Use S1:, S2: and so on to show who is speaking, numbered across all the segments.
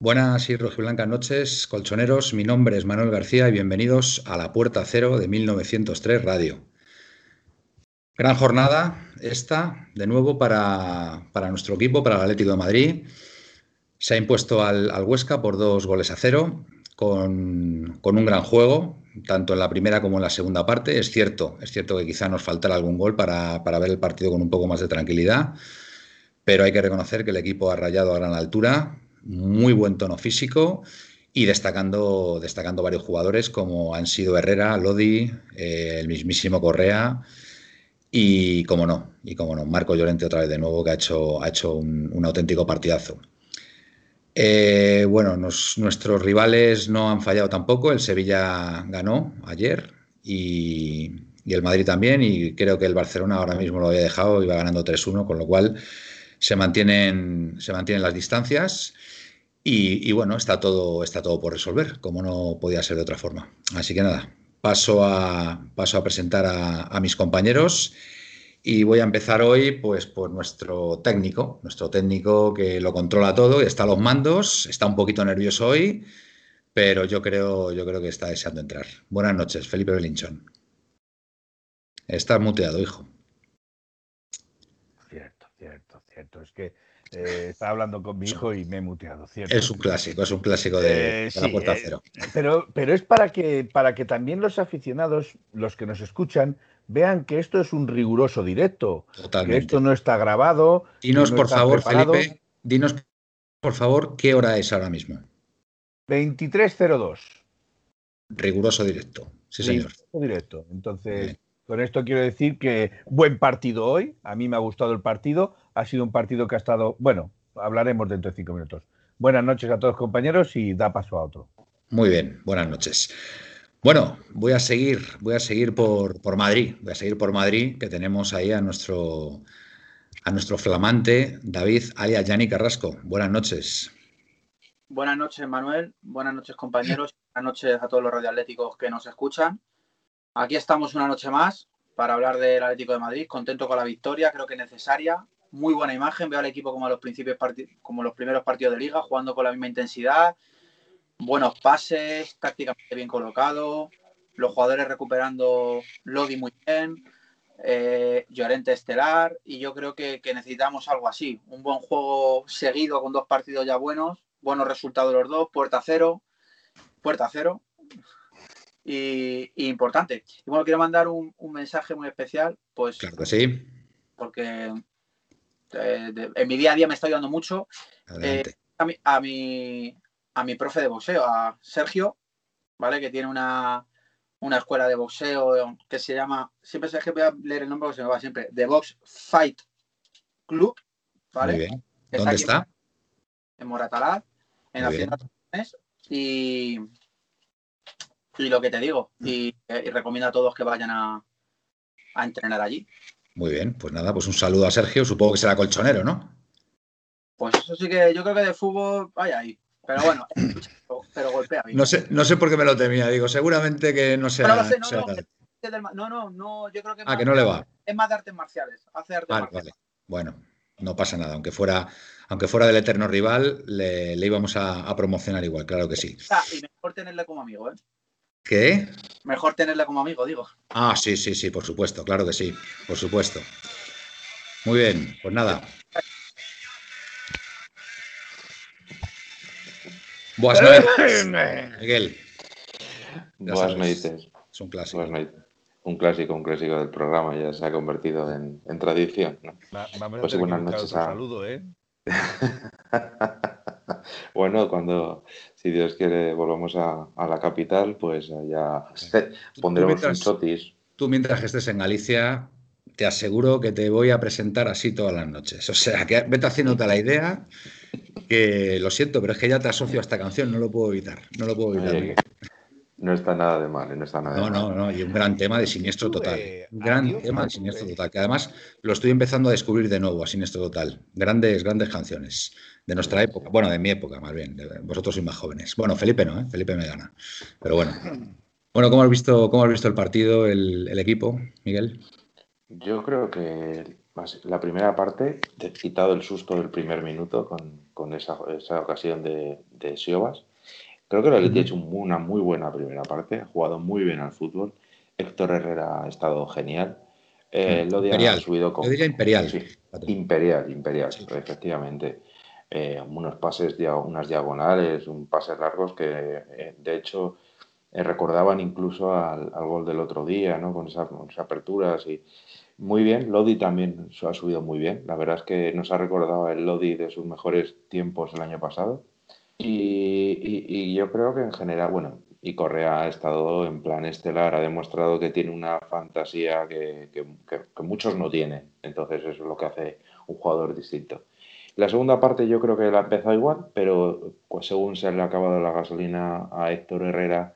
S1: Buenas y rojiblancas noches, colchoneros. Mi nombre es Manuel García y bienvenidos a La Puerta Cero de 1903 Radio. Gran jornada esta, de nuevo, para, nuestro equipo, para el Atlético de Madrid. Se ha impuesto al, Huesca por dos goles a cero, con, un gran juego, tanto en la primera como en la segunda parte. Es cierto, es cierto que quizá nos faltara algún gol para, para ver el partido con un poco más de tranquilidad, pero hay que reconocer que el equipo ha rayado a gran altura, muy buen tono físico y destacando, destacando varios jugadores como han sido Herrera, Lodi, eh, el mismísimo Correa y, como no, y como no, Marco Llorente otra vez de nuevo que ha hecho, ha hecho un, auténtico partidazo. Eh, bueno, nuestros rivales no han fallado tampoco. El Sevilla ganó ayer y, y, el Madrid también. Y creo que el Barcelona ahora mismo lo había dejado va ganando 3-1, con lo cual se mantienen, se mantienen las distancias. Y, bueno, está todo, está todo por resolver, como no podía ser de otra forma. Así que nada, paso a, paso a presentar a, mis compañeros y voy a empezar hoy pues por nuestro técnico, nuestro técnico que lo controla todo, y está a los mandos, está un poquito nervioso hoy, pero yo creo, yo creo que está deseando entrar. Buenas noches, Felipe Belinchón. Estás muteado, hijo.
S2: Cierto, cierto, cierto. Es que eh, estaba hablando con mi hijo y me he muteado, ¿cierto?
S1: Es un clásico, es un clásico de, eh, la puerta
S2: eh,
S1: cero.
S2: pero, pero es para que, para que también los aficionados, los que nos escuchan, vean que esto es un riguroso directo. Que esto no está grabado.
S1: Dinos, por favor, Felipe, dinos, por favor, qué hora es ahora mismo.
S2: 23.02.
S1: Riguroso directo. Sí, señor.
S2: Riguroso directo. Entonces. Con esto quiero decir que buen partido hoy. A mí me ha gustado el partido. Ha sido un partido que ha estado. Bueno, hablaremos dentro de cinco minutos. Buenas noches a todos compañeros y da paso a otro.
S1: Muy bien, buenas noches. Bueno, voy a seguir, voy a seguir por, por Madrid. Voy a seguir por Madrid, que tenemos ahí a nuestro a nuestro flamante David alias Yanni Carrasco. Buenas noches.
S3: Buenas noches, Manuel. Buenas noches, compañeros. Buenas noches a todos los radioatléticos que nos escuchan. Aquí estamos una noche más para hablar del Atlético de Madrid. Contento con la victoria, creo que necesaria. Muy buena imagen. Veo al equipo como los, principios como los primeros partidos de liga, jugando con la misma intensidad. Buenos pases, tácticamente bien colocado. Los jugadores recuperando Lodi muy bien. Eh, Llorente estelar. Y yo creo que, que necesitamos algo así. Un buen juego seguido con dos partidos ya buenos. Buenos resultados los dos. Puerta cero. Puerta cero y, importante. Y bueno, quiero mandar un, mensaje muy especial, pues.
S1: Claro que sí.
S3: Porque eh, en mi día a día me está ayudando mucho. Eh, a, mi, a, mi, a mi profe de boxeo, a Sergio, ¿vale? Que tiene una, escuela de boxeo que se llama, siempre sé que voy a leer el nombre porque se me va siempre, The Box Fight Club, ¿vale?
S1: Muy bien. ¿Dónde está?
S3: En Moratalaz, en la ciudad de y, y lo que te digo, y, recomiendo a todos que vayan a, entrenar allí.
S1: Muy bien, pues nada, pues un saludo a Sergio, supongo que será colchonero, ¿no?
S3: Pues eso sí que yo creo que de fútbol vaya ahí. Pero bueno, pero golpea
S1: bien. No sé, no sé por qué me lo temía, digo, seguramente que no sea.
S3: no, no, no, yo creo que.
S1: Ah, que no le va.
S3: Es más de artes marciales. Hace artes marciales.
S1: Bueno, no pasa nada, aunque fuera, aunque fuera del eterno rival, le, íbamos a, a, promocionar igual, claro que sí.
S3: Ah, y mejor tenerle como amigo, ¿eh?
S1: ¿Qué?
S3: Mejor tenerle como amigo, digo.
S1: Ah, sí, sí, sí, por supuesto, claro que sí, por supuesto. Muy bien, pues nada. Buenas noches, Miguel.
S4: Buenas noches.
S1: Es un clásico.
S4: un clásico, un clásico del programa, ya se ha convertido en, tradición.
S2: pues buenas noches a... saludo, ¿eh?
S4: bueno, cuando, si Dios quiere, volvamos a, la capital, pues ya pondremos un chotis.
S1: Tú mientras estés en Galicia, te aseguro que te voy a presentar así todas las noches. O sea, que vete haciéndote la idea que lo siento, pero es que ya te asocio a esta canción, no lo puedo evitar, no lo puedo evitar.
S4: no está nada de mal, no está nada
S1: no, No, no, y un gran tema de siniestro total. Un gran tema de siniestro total, que además lo estoy empezando a descubrir de nuevo a siniestro total. Grandes, grandes canciones de nuestra época, bueno, de mi época más bien, vosotros sois más jóvenes. Bueno, Felipe no, ¿eh? Felipe me gana, pero bueno. Bueno, ¿cómo has visto, cómo has visto el partido, el, equipo, Miguel?
S4: Yo creo que la primera parte, he quitado el susto del primer minuto con, esa, ocasión de, de Siobas. Creo que el Atleti ha hecho una muy buena primera parte, ha jugado muy bien al fútbol. Héctor Herrera ha estado genial.
S1: Eh, imperial. ha subido con. Yo diría imperial.
S4: imperial, imperial, efectivamente. Eh, unos pases, unas diagonales, un pases largos que, eh, de hecho, eh, recordaban incluso al, gol del otro día, ¿no? Con esas, aperturas y muy bien. Lodi también ha subido muy bien. La verdad es que nos ha recordado el Lodi de sus mejores tiempos el año pasado. Y, yo creo que en general, bueno, y Correa ha estado en plan estelar, ha demostrado que tiene una fantasía que, muchos no tienen. Entonces eso es lo que hace un jugador distinto. La segunda parte yo creo que la ha empezado igual, pero pues según se le ha acabado la gasolina a Héctor Herrera,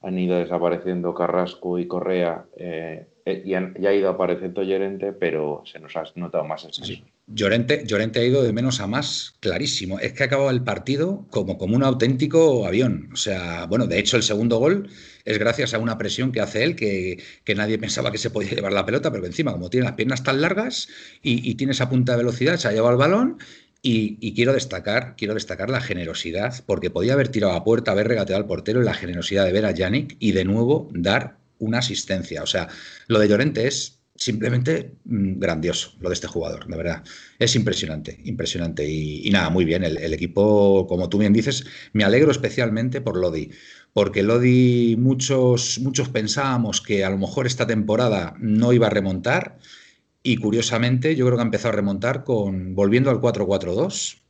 S4: han ido desapareciendo Carrasco y Correa eh, eh, y, ha ido apareciendo Llorente, pero se nos ha notado más
S1: el Llorente, Llorente, ha ido de menos a más, clarísimo. Es que ha acabado el partido como, como un auténtico avión. O sea, bueno, de hecho el segundo gol es gracias a una presión que hace él, que, nadie pensaba que se podía llevar la pelota, pero encima, como tiene las piernas tan largas y, y tiene esa punta de velocidad, se ha llevado el balón y, quiero destacar, quiero destacar la generosidad, porque podía haber tirado a puerta, haber regateado al portero y la generosidad de ver a Yannick y de nuevo dar una asistencia. O sea, lo de Llorente es simplemente mm, grandioso, lo de este jugador, de verdad. Es impresionante, impresionante. Y, nada, muy bien. El, equipo, como tú bien dices, me alegro especialmente por Lodi. Porque Lodi, muchos, muchos pensábamos que a lo mejor esta temporada no iba a remontar y curiosamente, yo creo que ha empezado a remontar con volviendo al 4-4-2.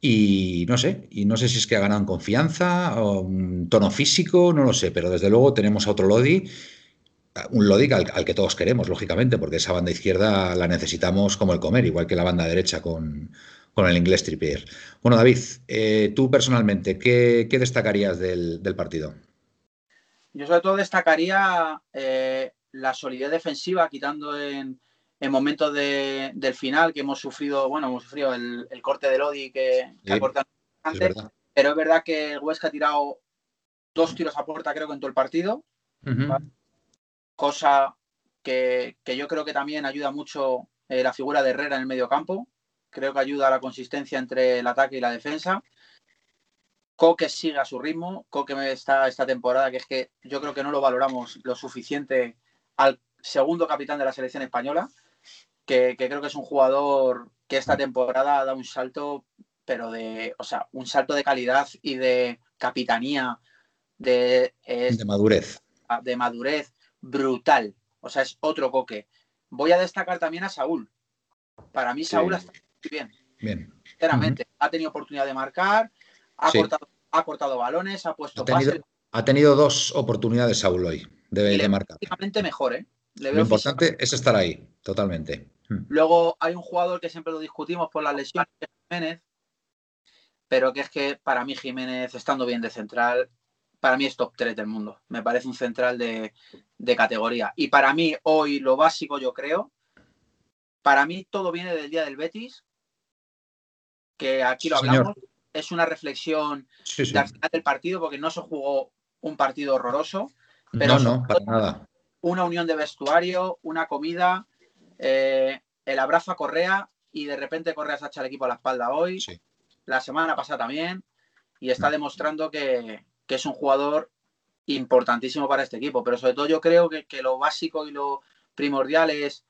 S1: Y no sé, y no sé si es que ha ganado en confianza o tono físico, no lo sé, pero desde luego tenemos a otro Lodi, un Lodi al, que todos queremos, lógicamente, porque esa banda izquierda la necesitamos como el comer, igual que la banda derecha con, el inglés Trippier. Bueno, David, eh, tú personalmente, ¿qué, destacarías del, partido?
S3: Yo sobre todo destacaría eh, la solidez defensiva, quitando en, en momentos del final que hemos sufrido, bueno, hemos sufrido el, corte de Lodi que, ha cortado antes, pero es verdad que el Huesca ha tirado dos tiros a puerta creo que en todo el partido, cosa que, yo creo que también ayuda mucho eh, la figura de Herrera en el medio campo, creo que ayuda a la consistencia entre el ataque y la defensa. Coque sigue a su ritmo, Coque está esta temporada, que es que yo creo que no lo valoramos lo suficiente al segundo capitán de la selección española que, creo que es un jugador que esta temporada da un salto, pero de, o sea, un salto de calidad y de capitanía, de,
S1: de madurez.
S3: De madurez brutal. O sea, es otro coque. Voy a destacar también a Saúl. Para mí, Saúl está muy bien.
S1: Bien.
S3: Sinceramente, ha tenido oportunidad de marcar, ha, cortado, ha cortado balones, ha puesto
S1: ha tenido, Ha tenido dos oportunidades Saúl hoy de, de marcar.
S3: mejor, ¿eh?
S1: Lo importante es estar ahí, totalmente.
S3: Hmm. Luego hay un jugador que siempre lo discutimos por la lesión, que es Jiménez, pero que es que para mí Jiménez, estando bien de central, para mí es top 3 del mundo. Me parece un central de, categoría. Y para mí, hoy lo básico, yo creo, para mí todo viene del día del Betis, que aquí lo hablamos. Es una reflexión del partido, porque no se jugó un partido horroroso. Pero
S1: no, no, para nada.
S3: Una unión de vestuario, una comida, eh, el abrazo a Correa y de repente Correa se ha echado el equipo a la espalda hoy, la semana pasada también, y está mm. demostrando que, es un jugador importantísimo para este equipo. Pero sobre todo yo creo que, lo básico y lo primordial es,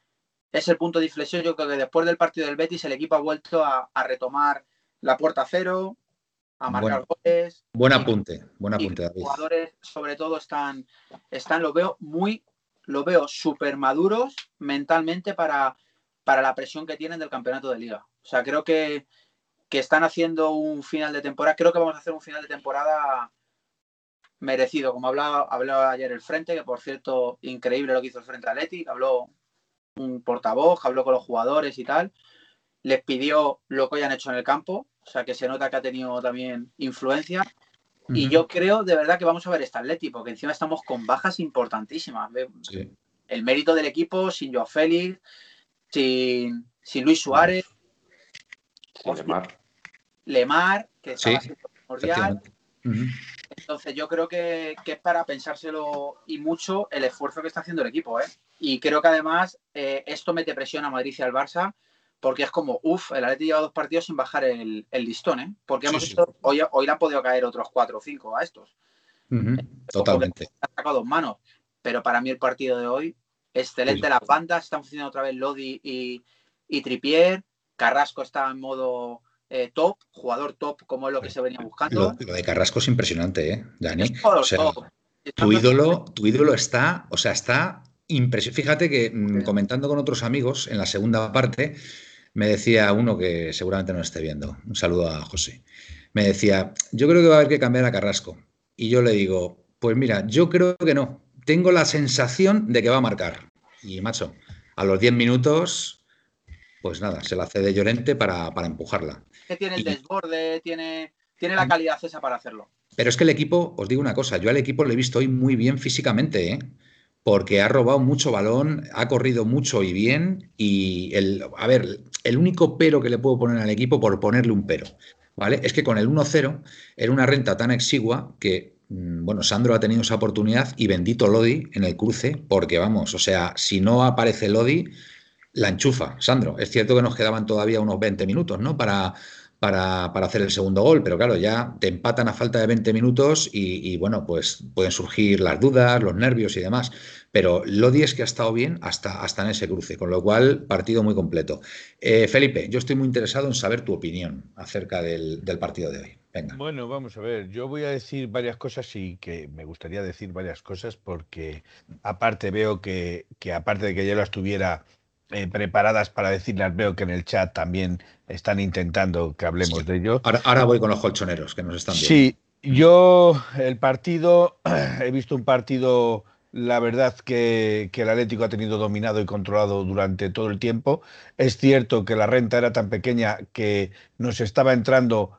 S3: es, el punto de inflexión. Yo creo que después del partido del Betis el equipo ha vuelto a, retomar la puerta cero, a marcar goles.
S1: Buen apunte, buen apunte.
S3: Los jugadores sobre todo están, están, lo veo muy los veo súper maduros mentalmente para, para la presión que tienen del campeonato de liga. O sea, creo que, que están haciendo un final de temporada. Creo que vamos a hacer un final de temporada merecido, como hablaba, hablaba ayer el Frente, que por cierto, increíble lo que hizo el Frente Atlético, habló un portavoz, habló con los jugadores y tal, les pidió lo que hayan hecho en el campo, o sea que se nota que ha tenido también influencia. Y yo creo de verdad que vamos a ver este Atlético, porque encima estamos con bajas importantísimas. El mérito del equipo sin Joao Félix, sin, sin Luis Suárez, Lemar. Lemar, que estaba siendo primordial. Entonces yo creo que, es para pensárselo y mucho el esfuerzo que está haciendo el equipo. ¿eh? Y creo que además eh, esto mete presión a Madrid y al Barça porque es como, uff, el Atleti lleva dos partidos sin bajar el, listón, ¿eh? Porque hemos hoy, hoy le han podido caer otros cuatro o cinco a estos.
S1: Totalmente.
S3: Han sacado dos manos. Pero para mí el partido de hoy, excelente las bandas, están funcionando otra vez Lodi y, y Tripier, Carrasco está en modo eh, top, jugador top, como es lo que se venía buscando.
S1: Lo, de Carrasco es impresionante, ¿eh, Dani? tu ídolo, tu ídolo está, o sea, está impresionante. Fíjate que mm, comentando con otros amigos en la segunda parte, me decía uno que seguramente no esté viendo, un saludo a José, me decía, yo creo que va a haber que cambiar a Carrasco. Y yo le digo, pues mira, yo creo que no. Tengo la sensación de que va a marcar. Y macho, a los 10 minutos, pues nada, se la cede Llorente para, para empujarla
S3: que tiene el desborde, tiene, tiene la calidad esa para hacerlo.
S1: Pero es que el equipo, os digo una cosa, yo al equipo lo he visto hoy muy bien físicamente, ¿eh? Porque ha robado mucho balón, ha corrido mucho y bien, y el, a ver, el único pero que le puedo poner al equipo, por ponerle un pero, ¿vale? Es que con el 1-0 era una renta tan exigua que, mm, bueno, Sandro ha tenido esa oportunidad y bendito Lodi en el cruce, porque vamos, o sea, si no aparece Lodi, la enchufa, Sandro. Es cierto que nos quedaban todavía unos 20 minutos, ¿no? Para, para, hacer el segundo gol, pero claro, ya te empatan a falta de 20 minutos y, bueno, pues pueden surgir las dudas, los nervios y demás. Pero Lodi es que ha estado bien hasta, hasta en ese cruce, con lo cual partido muy completo. Eh, Felipe, yo estoy muy interesado en saber tu opinión acerca del, partido de hoy. Venga.
S2: Bueno, vamos a ver, yo voy a decir varias cosas y que me gustaría decir varias cosas porque aparte veo que, que aparte de que ya lo estuviera eh, preparadas para decirlas. Veo que en el chat también están intentando que hablemos de ello.
S1: Ahora, voy con los colchoneros que nos están viendo.
S2: Sí, yo el partido, he visto un partido, la verdad que, que, el Atlético ha tenido dominado y controlado durante todo el tiempo. Es cierto que la renta era tan pequeña que nos estaba entrando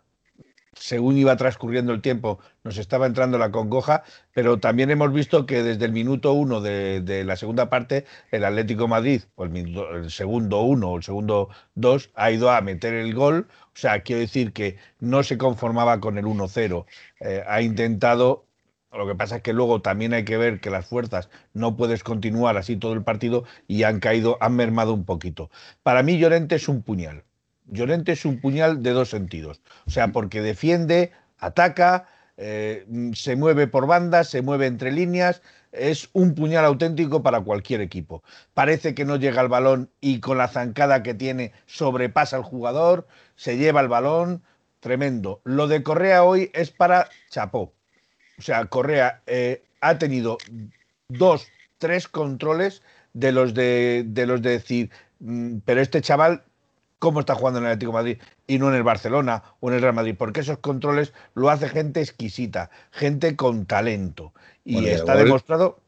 S2: según iba transcurriendo el tiempo, nos estaba entrando la congoja, pero también hemos visto que desde el minuto uno de, la segunda parte, el Atlético Madrid, el, segundo uno o el segundo dos, ha ido a meter el gol. O sea, quiero decir que no se conformaba con el 1-0. Eh, ha intentado lo que pasa es que luego también hay que ver que las fuerzas no puedes continuar así todo el partido y han caído, han mermado un poquito. Para mí Llorente es un puñal. Llorente es un puñal de dos sentidos. O sea, porque defiende, ataca, eh, se mueve por bandas, se mueve entre líneas. Es un puñal auténtico para cualquier equipo. Parece que no llega al balón y con la zancada que tiene sobrepasa al jugador, se lleva el balón. Tremendo. Lo de Correa hoy es para Chapó. O sea, Correa eh, ha tenido dos, tres controles de los de, de los de decir, mm, pero este chaval cómo está jugando en el Atlético de Madrid y no en el Barcelona o en el Real Madrid, porque esos controles lo hace gente exquisita, gente con talento. Y está demostrado.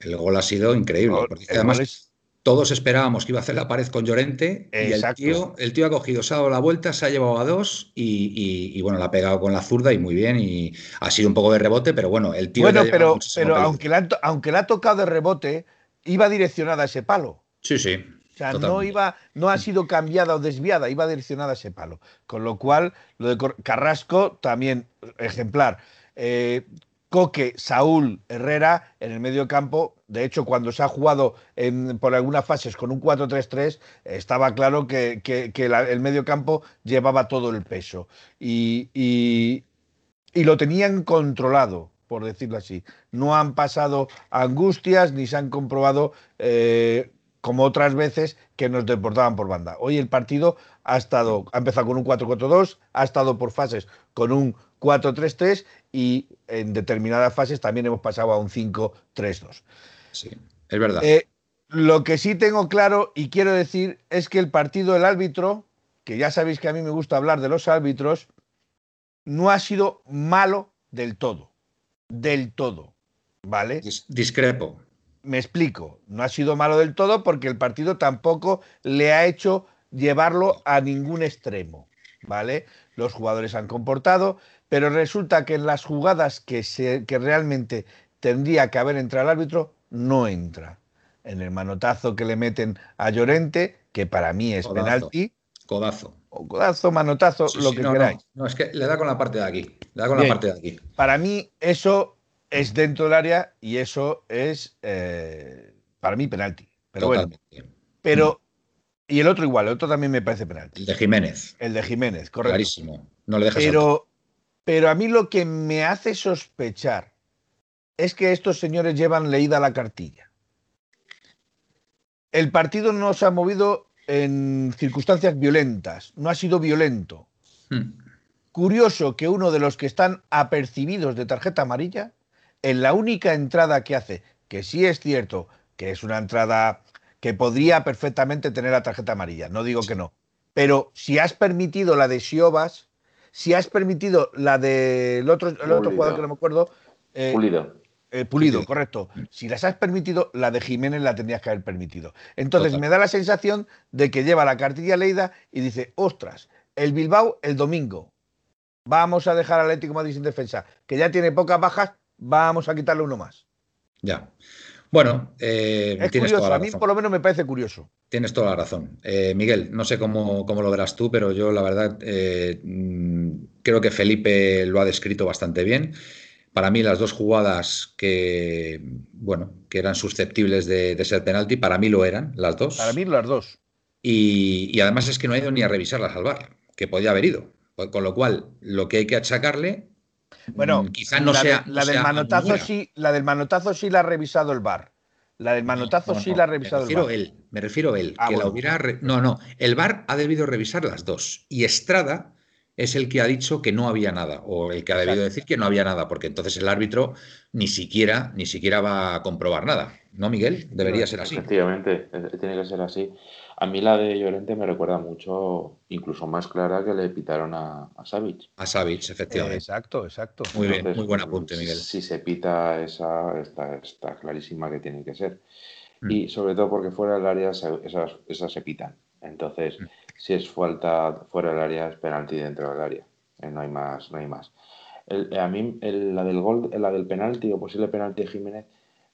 S1: El gol ha sido increíble, porque además todos esperábamos que iba a hacer la pared con Llorente y el tío, el tío ha cogido, se ha dado la vuelta, se ha llevado a dos y, bueno, la ha pegado con la zurda y muy bien y ha sido un poco de rebote, pero bueno, el tío...
S2: Bueno, pero, pero aunque, aunque le ha tocado de rebote, iba direccionada a ese palo.
S1: Sí, sí.
S2: O sea, no, iba, no ha sido cambiada o desviada, iba direccionada a ese palo. Con lo cual, lo de Carrasco también ejemplar. Eh, Coque, Saúl, Herrera en el medio campo. De hecho, cuando se ha jugado en, por algunas fases con un 4-3-3, estaba claro que, el medio campo llevaba todo el peso. Y, y, lo tenían controlado, por decirlo así. No han pasado angustias ni se han comprobado eh, como otras veces que nos deportaban por banda. Hoy el partido ha estado, ha empezado con un 4-4-2, ha estado por fases con un 4-3-3 y en determinadas fases también hemos pasado a un 5-3-2.
S1: es verdad.
S2: Eh, lo que sí tengo claro y quiero decir es que el partido del árbitro, que ya sabéis que a mí me gusta hablar de los árbitros, no ha sido malo del todo. Del todo. ¿Vale?
S1: discrepo.
S2: Me explico. No ha sido malo del todo porque el partido tampoco le ha hecho llevarlo a ningún extremo. ¿Vale? Los jugadores han comportado, pero resulta que en las jugadas que, se, que realmente tendría que haber entrado el árbitro, no entra. En el manotazo que le meten a Llorente, que para mí es penalti.
S1: Codazo.
S2: O codazo, manotazo, lo que queráis.
S1: No, es que le da con la parte de aquí. Le da con la parte de aquí.
S2: Para mí, eso es dentro del área y eso es eh, para mí penalti. Pero bueno. Pero. Y el otro igual, el otro también me parece penalti.
S1: El de Jiménez.
S2: El de Jiménez, correcto.
S1: Clarísimo. No le dejas
S2: pero, pero a mí lo que me hace sospechar es que estos señores llevan leída la cartilla. El partido no se ha movido en circunstancias violentas, no ha sido violento. Hmm. Curioso que uno de los que están apercibidos de tarjeta amarilla, en la única entrada que hace, que sí es cierto que es una entrada que podría perfectamente tener la tarjeta amarilla, no digo que no, pero si has permitido la de Siobas, si has permitido la del otro, el otro jugador que no me acuerdo,
S4: eh, Pulido.
S2: Eh, pulido, correcto. Si las has permitido, la de Jiménez la tendrías que haber permitido. Entonces me da la sensación de que lleva la cartilla leída y dice, ostras, el Bilbao el domingo. Vamos a dejar al Atlético Madrid sin defensa, que ya tiene pocas bajas, vamos a quitarle uno más.
S1: Ya. Bueno, eh,
S2: es curioso, a mí por lo menos me parece curioso.
S1: Tienes toda la razón. Eh, Miguel, no sé cómo, cómo, lo verás tú, pero yo la verdad mm, creo que Felipe lo ha descrito bastante bien. Para mí las dos jugadas que, bueno, que eran susceptibles de, ser penalti, para mí lo eran, las dos.
S2: Para mí las dos.
S1: Y, además es que no ha ido ni a revisarlas al bar, que podía haber ido. Con lo cual, lo que hay que achacarle,
S2: bueno, mm, quizás no sea. la, del manotazo sí, la del manotazo sí la ha revisado el bar. La del manotazo sí la ha revisado
S1: el bar. Él, me refiero a él, ah, que la hubiera. No, no. El bar ha debido revisar las dos. Y Estrada es el que ha dicho que no había nada, o el que ha debido decir que no había nada, porque entonces el árbitro ni siquiera, ni siquiera va a comprobar nada. ¿No, Miguel? Debería ser así.
S4: Efectivamente, tiene que ser así. A mí la de Llorente me recuerda mucho, incluso más clara que le pitaron a, a Savic.
S1: A Savic, efectivamente.
S2: exacto, exacto.
S1: Muy bien, muy buen apunte, Miguel.
S4: Si se pita esa, está, está clarísima que tiene que ser. Mm. Y sobre todo porque fuera del área esas, esas se pitan. Entonces, mm si es falta fuera del área, es penalti dentro del área. Eh, no hay más, no hay más. Eh, a mí, la del gol, la del penalti o posible penalti de Jiménez,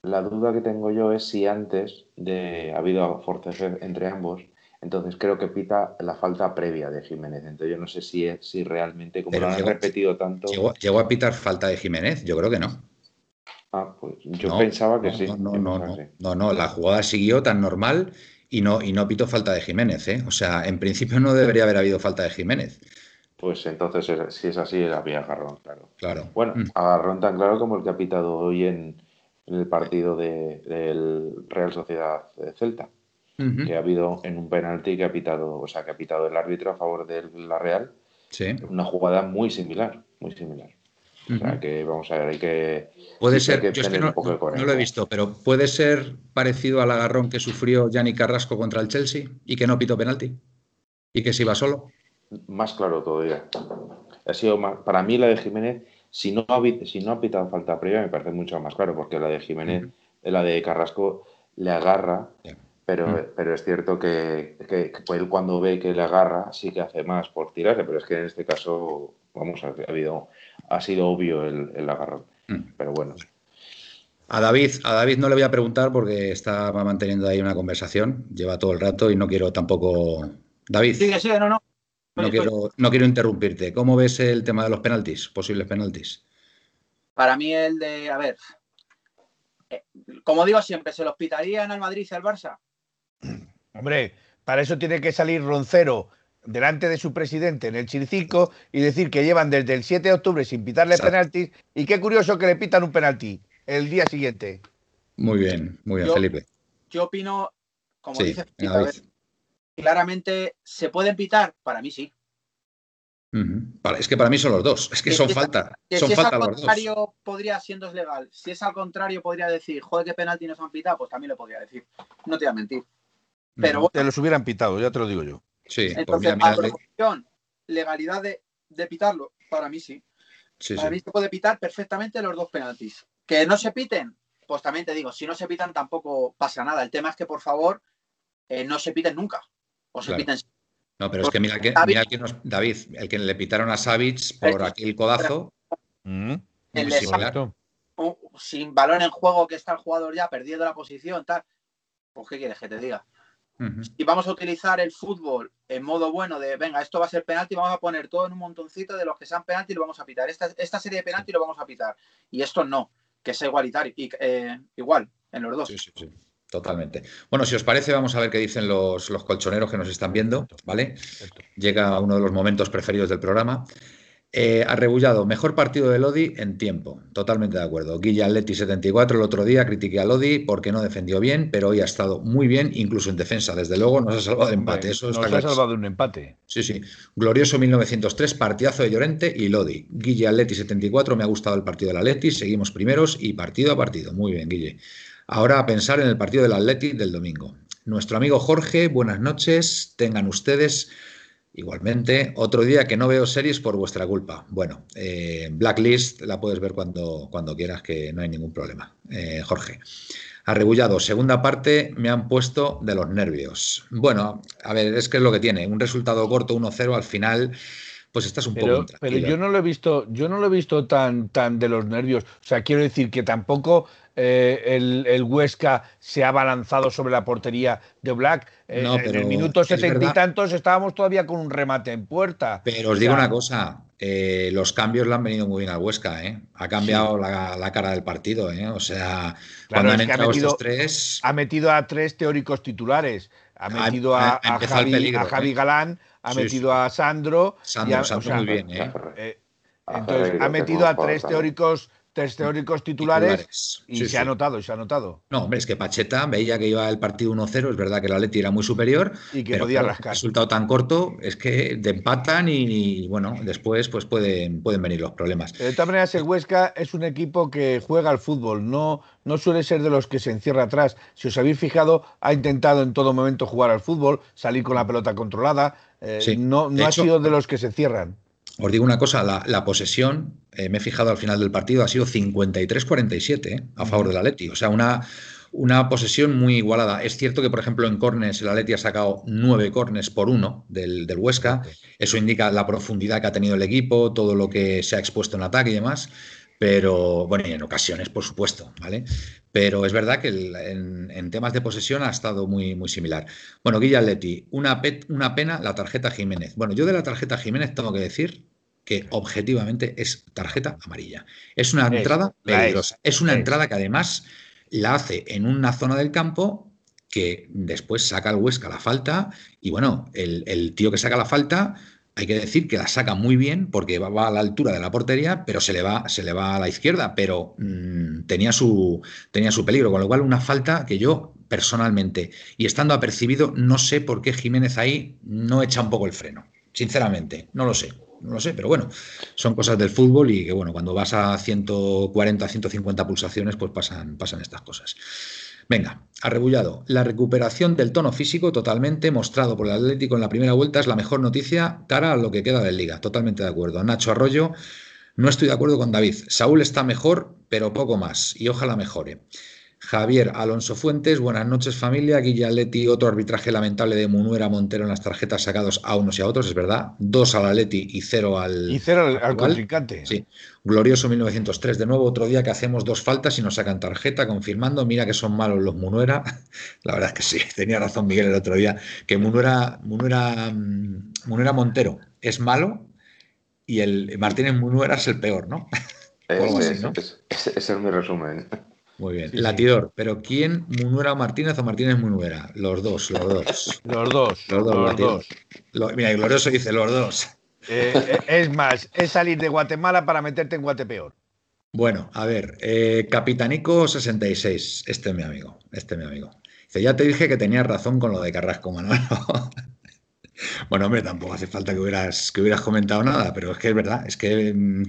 S4: la duda que tengo yo es si antes de ha habido forcejeo entre ambos, entonces creo que pita la falta previa de Jiménez. Entonces yo no sé si es, si realmente, como lo han repetido tanto.
S1: ¿llegó, a pitar falta de Jiménez? Yo creo que no.
S4: Ah, pues yo pensaba que sí.
S1: No, no, no, no, no, la jugada siguió tan normal y no, y no pito falta de Jiménez, ¿eh? O sea, en principio no debería haber habido falta de Jiménez.
S4: Pues entonces, si es así, había agarrón, claro.
S1: Claro.
S4: Bueno, mm. agarrón tan claro como el que ha pitado hoy en, el partido del Real Sociedad Celta. Que ha habido en un penalti que ha pitado, o sea, que ha pitado el árbitro a favor de la Real.
S1: Sí.
S4: Una jugada muy similar, muy similar. O sea, que vamos a ver, hay que
S1: Puede ser, yo es que no, lo he visto, pero puede ser parecido al agarrón que sufrió Yanni Carrasco contra el Chelsea y que no pitó penalti y que se iba solo.
S4: Más claro todavía. Ha sido para mí la de Jiménez, si no, ha, si no ha pitado falta previa, me parece mucho más claro, porque la de Jiménez, la de Carrasco, le agarra, pero, pero es cierto que, que, él cuando ve que le agarra, sí que hace más por tirarle, pero es que en este caso, vamos, ha, habido, ha sido obvio el, el agarrón. Mm. Pero bueno.
S1: A David, a David no le voy a preguntar porque está manteniendo ahí una conversación, lleva todo el rato y no quiero tampoco. David.
S3: Sí, sí, no, no.
S1: No quiero, no quiero interrumpirte. ¿Cómo ves el tema de los penaltis, posibles penaltis?
S3: Para mí el de, a ver, eh, como digo siempre, ¿se los pitarían al Madrid y al Barça?
S2: Hombre, para eso tiene que salir Roncero delante de su presidente en el Chiricico y decir que llevan desde el 7 de octubre sin pitarle penaltis y qué curioso que le pitan un penalti el día siguiente.
S1: Muy bien, muy bien, Felipe.
S3: Yo opino, como dice claramente se pueden pitar, para mí sí.
S1: Es que para mí son los dos. Es que, son falta. son
S3: si
S1: falta
S3: es al contrario, podría, siendo es legal, si es al contrario, podría decir, joder, qué penalti nos han pitado, pues también lo podría decir. No te voy a mentir. Pero
S2: te los hubieran pitado, ya te lo digo yo.
S1: Sí,
S3: entonces, legalidad de, de, pitarlo, para mí sí. para mí se puede pitar perfectamente los dos penaltis. Que no se piten, pues también te digo, si no se pitan tampoco pasa nada. El tema es que, por favor, eh, no se piten nunca. O se piten
S1: no, pero es que mira, que, que nos, David, el que le pitaron a Savic por aquel codazo.
S3: Mm, sin balón en juego, que está el jugador ya perdiendo la posición, tal. Pues, ¿qué quieres que te diga? Y vamos a utilizar el fútbol en modo bueno de, venga, esto va a ser penalti, vamos a poner todo en un montoncito de los que sean penalti y lo vamos a pitar. Esta, esta serie de penalti lo vamos a pitar. Y esto no, que sea igualitario, y, eh, igual en los dos.
S1: Sí, sí, sí. Totalmente. Bueno, si os parece, vamos a ver qué dicen los, los colchoneros que nos están viendo, ¿vale? Llega uno de los momentos preferidos del programa. Eh, arrebullado, mejor partido de Lodi en tiempo. Totalmente de acuerdo. Guilla Atleti 74, el otro día critiqué a Lodi porque no defendió bien, pero hoy ha estado muy bien, incluso en defensa. Desde luego nos ha salvado de empate. Eso
S2: nos ha salvado de un empate.
S1: Sí, sí. Glorioso 1903, partidazo de Llorente y Lodi. Guilla Atleti 74, me ha gustado el partido del Atleti, seguimos primeros y partido a partido. Muy bien, Guille. Ahora a pensar en el partido del Athletic del domingo. Nuestro amigo Jorge, buenas noches. Tengan ustedes igualmente otro día que no veo series por vuestra culpa. Bueno, eh, Blacklist la puedes ver cuando, cuando quieras, que no hay ningún problema. Eh, Jorge. Arrebullado, segunda parte, me han puesto de los nervios. Bueno, a ver, es que es lo que tiene. Un resultado corto, 1-0 al final pues estás un
S2: poco. Pero yo no lo he visto, yo no lo he visto tan, tan de los nervios. O sea, quiero decir que tampoco eh, el, Huesca se ha balanzado sobre la portería de Black. Eh, en el minuto setenta y tantos estábamos todavía con un remate en puerta.
S1: Pero os digo una cosa, eh, los cambios le han venido muy bien al Huesca, Ha cambiado la, cara del partido, O sea, cuando han entrado estos tres.
S2: Ha metido a tres teóricos titulares. Ha metido a, Javi, Galán, ha metido a Sandro.
S1: Sandro, muy bien,
S2: entonces, ha metido a tres teóricos tres teóricos titulares, y se ha notado, y se ha notado.
S1: No, hombre, es que Pacheta veía que iba el partido 1-0, es verdad que la Leti era muy superior,
S2: y que podía rascar.
S1: El resultado tan corto es que de empatan y, bueno, después pues pueden, pueden venir los problemas.
S2: De todas maneras, el Huesca es un equipo que juega al fútbol, no, no suele ser de los que se encierra atrás. Si os habéis fijado, ha intentado en todo momento jugar al fútbol, salir con la pelota controlada, eh, no, no ha sido de los que se cierran.
S1: Os digo una cosa, la, posesión, eh, me he fijado al final del partido, ha sido 53-47 eh, a favor del Atleti. O sea, una, una posesión muy igualada. Es cierto que, por ejemplo, en cornes el Atleti ha sacado nueve cornes por uno del, del, Huesca. Eso indica la profundidad que ha tenido el equipo, todo lo que se ha expuesto en ataque y demás. Pero, bueno, y en ocasiones, por supuesto, ¿vale? Pero es verdad que en, temas de posesión ha estado muy, muy similar. Bueno, Guilla Leti, una, una pena la tarjeta Jiménez. Bueno, yo de la tarjeta Jiménez tengo que decir que objetivamente es tarjeta amarilla. Es una entrada peligrosa. Es, una entrada que además la hace en una zona del campo que después saca el Huesca la falta y bueno, el, el tío que saca la falta hay que decir que la saca muy bien porque va, a la altura de la portería, pero se le va, se le va a la izquierda, pero mm, tenía, su, tenía su peligro, con lo cual una falta que yo personalmente, y estando apercibido, no sé por qué Jiménez ahí no echa un poco el freno, sinceramente, no lo sé. No lo sé, pero bueno, son cosas del fútbol y que bueno, cuando vas a 140, 150 pulsaciones, pues pasan, pasan estas cosas. Venga, arrebullado. La recuperación del tono físico totalmente mostrado por el Atlético en la primera vuelta es la mejor noticia cara a lo que queda de liga. Totalmente de acuerdo. Nacho Arroyo, no estoy de acuerdo con David. Saúl está mejor, pero poco más. Y ojalá mejore. Javier Alonso Fuentes, buenas noches familia. Guilla otro arbitraje lamentable de Munuera Montero en las tarjetas sacados a unos y a otros, es verdad. Dos al Atleti y cero al.
S2: Y cero al, al
S1: Sí. Glorioso 1903. De nuevo, otro día que hacemos dos faltas y nos sacan tarjeta, confirmando. Mira que son malos los Munuera. La verdad es que sí, tenía razón Miguel el otro día. Que Munuera, Munuera, mm, Munuera Montero es malo y el Martínez Munuera es el peor, ¿no?
S4: ese es mi resumen.
S1: Muy bien. Latidor, pero ¿quién? ¿Munuera Martínez o Martínez Munuera? Los dos, los dos.
S2: los dos. Los dos.
S1: Los mira, Glorioso dice los dos.
S2: Eh, eh, es más, es salir de Guatemala para meterte en Guatepeor.
S1: Bueno, a ver, eh, Capitanico 66, este es mi amigo, este es mi amigo. Dice, ya te dije que tenías razón con lo de Carrasco, Manuel. Bueno, hombre, tampoco hace falta que hubieras, que hubieras comentado nada, pero es que es verdad, es que mm,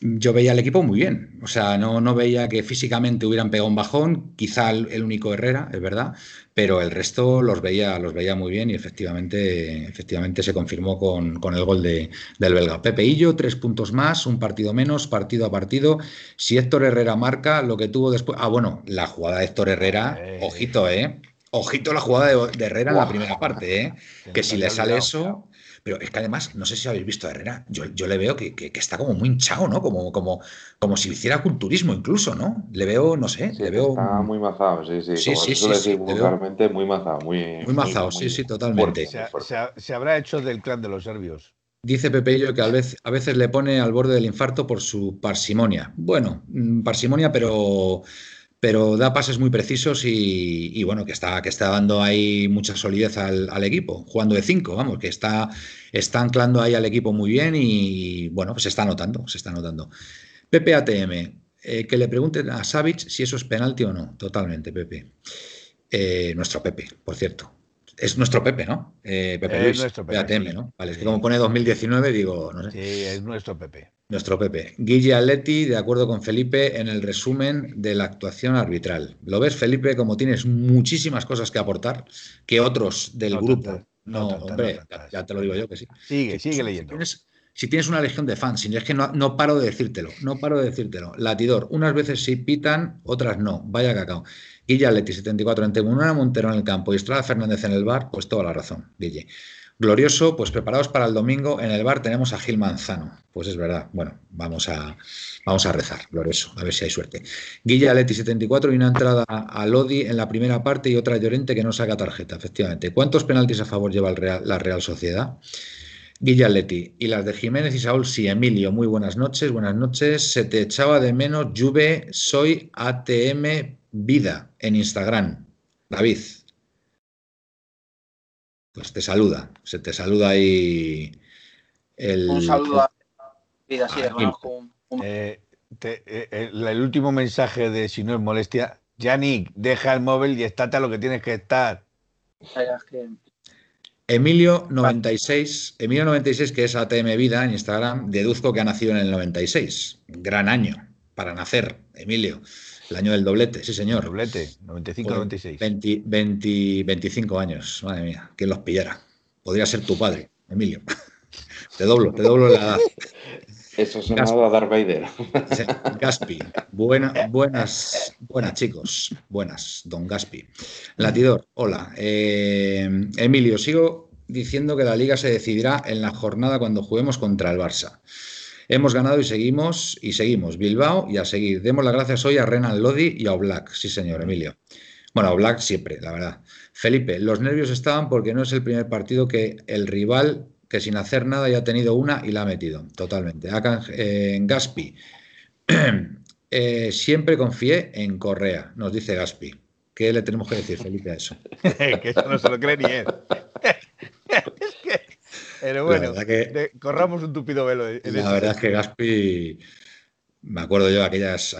S1: yo veía al equipo muy bien. O sea, no, no veía que físicamente hubieran pegado un bajón, quizá el, único Herrera, es verdad, pero el resto los veía, los veía muy bien y efectivamente, efectivamente se confirmó con, el gol de, del belga. Pepeillo, tres puntos más, un partido menos, partido a partido. Si Héctor Herrera marca, lo que tuvo después. Ah, bueno, la jugada de Héctor Herrera, ojito, ¿eh? Ojito la jugada de, Herrera en la primera parte, ¿eh? que si le sale eso, pero es que además, no sé si habéis visto a Herrera, yo, yo le veo que, que, está como muy hinchado, ¿no? Como, como, como si hiciera culturismo incluso, ¿no? Le veo, no sé, le veo...
S4: Está muy mazado, sí, sí. Sí, sí, sí, sí vulgarmente, muy mazado, muy...
S1: Muy mazado, sí, sí, totalmente.
S2: se, habrá hecho del clan de los serbios.
S1: Dice Pepeillo que a veces, a veces le pone al borde del infarto por su parsimonia. Bueno, mm, parsimonia, pero pero da pases muy precisos y, bueno, que está, que está dando ahí mucha solidez al, equipo, jugando de cinco, vamos, que está, está anclando ahí al equipo muy bien y bueno, pues se está notando, se está notando. Pepe ATM, eh, que le pregunten a Savic si eso es penalti o no, totalmente, Pepe. Eh, nuestro Pepe, por cierto. Es nuestro Pepe, ¿no? Eh, Pepe Luis, nuestro Pepe, ATM, ¿no? Vale, es que como pone 2019, digo, no sé.
S2: Sí, es nuestro Pepe.
S1: Nuestro Pepe. Guille Atleti, de acuerdo con Felipe, en el resumen de la actuación arbitral. ¿Lo ves, Felipe, como tienes muchísimas cosas que aportar que otros del grupo? no, hombre, ya, te lo digo yo que sí.
S2: Sigue, sigue leyendo.
S1: si tienes una legión de fans, es que no, no, paro de decírtelo, no paro de decírtelo. Latidor, unas veces sí pitan, otras no. Vaya cacao. Guille Atleti, 74, entre una Montero en el campo y Estrada Fernández en el bar, pues toda la razón, Guille. Glorioso, pues preparados para el domingo. En el bar tenemos a Gil Manzano. Pues es verdad. Bueno, vamos a, vamos a rezar, glorioso, a ver si hay suerte. Guille Aleti, 74 y una entrada a Lodi en la primera parte y otra Llorente que no saca tarjeta, efectivamente. ¿Cuántos penaltis a favor lleva la Real Sociedad? Guille Aleti. Y las de Jiménez y Saúl, sí, Emilio, muy buenas noches, buenas noches. Se te echaba de menos, Juve, soy ATM Vida en Instagram. David, pues te saluda, se te saluda ahí el...
S3: Un saludo a vida, sí,
S2: eh, eh, el último mensaje de si no es molestia, Yannick, deja el móvil y estate a lo que tienes que estar.
S1: Emilio 96, Emilio 96, que es ATM Vida en Instagram, deduzco que ha nacido en el 96. Gran año para nacer, Emilio. El año del doblete, sí, señor.
S2: Doblete, 95-96.
S1: 20, 25 años, madre mía, ¿quién los pillara? Podría ser tu padre, Emilio. te doblo, te doblo la edad.
S4: Eso se a Darth Vader.
S1: Gaspi, buenas, buenas chicos, buenas, don Gaspi. Latidor, hola. Eh, Emilio, sigo diciendo que la liga se decidirá en la jornada cuando juguemos contra el Barça. Hemos ganado y seguimos, y seguimos. Bilbao y a seguir. Demos las gracias hoy a Renan Lodi y a Oblak. Sí, señor, Emilio. Bueno, Oblak siempre, la verdad. Felipe, los nervios estaban porque no es el primer partido que el rival, que sin hacer nada ya ha tenido una y la ha metido. Totalmente. En Gaspi. Eh, siempre confié en Correa, nos dice Gaspi. ¿Qué le tenemos que decir, Felipe, a eso?
S2: que eso no se lo cree ni él. es que pero bueno, corramos un tupido velo.
S1: la verdad es que Gaspi, me acuerdo yo de aquellas,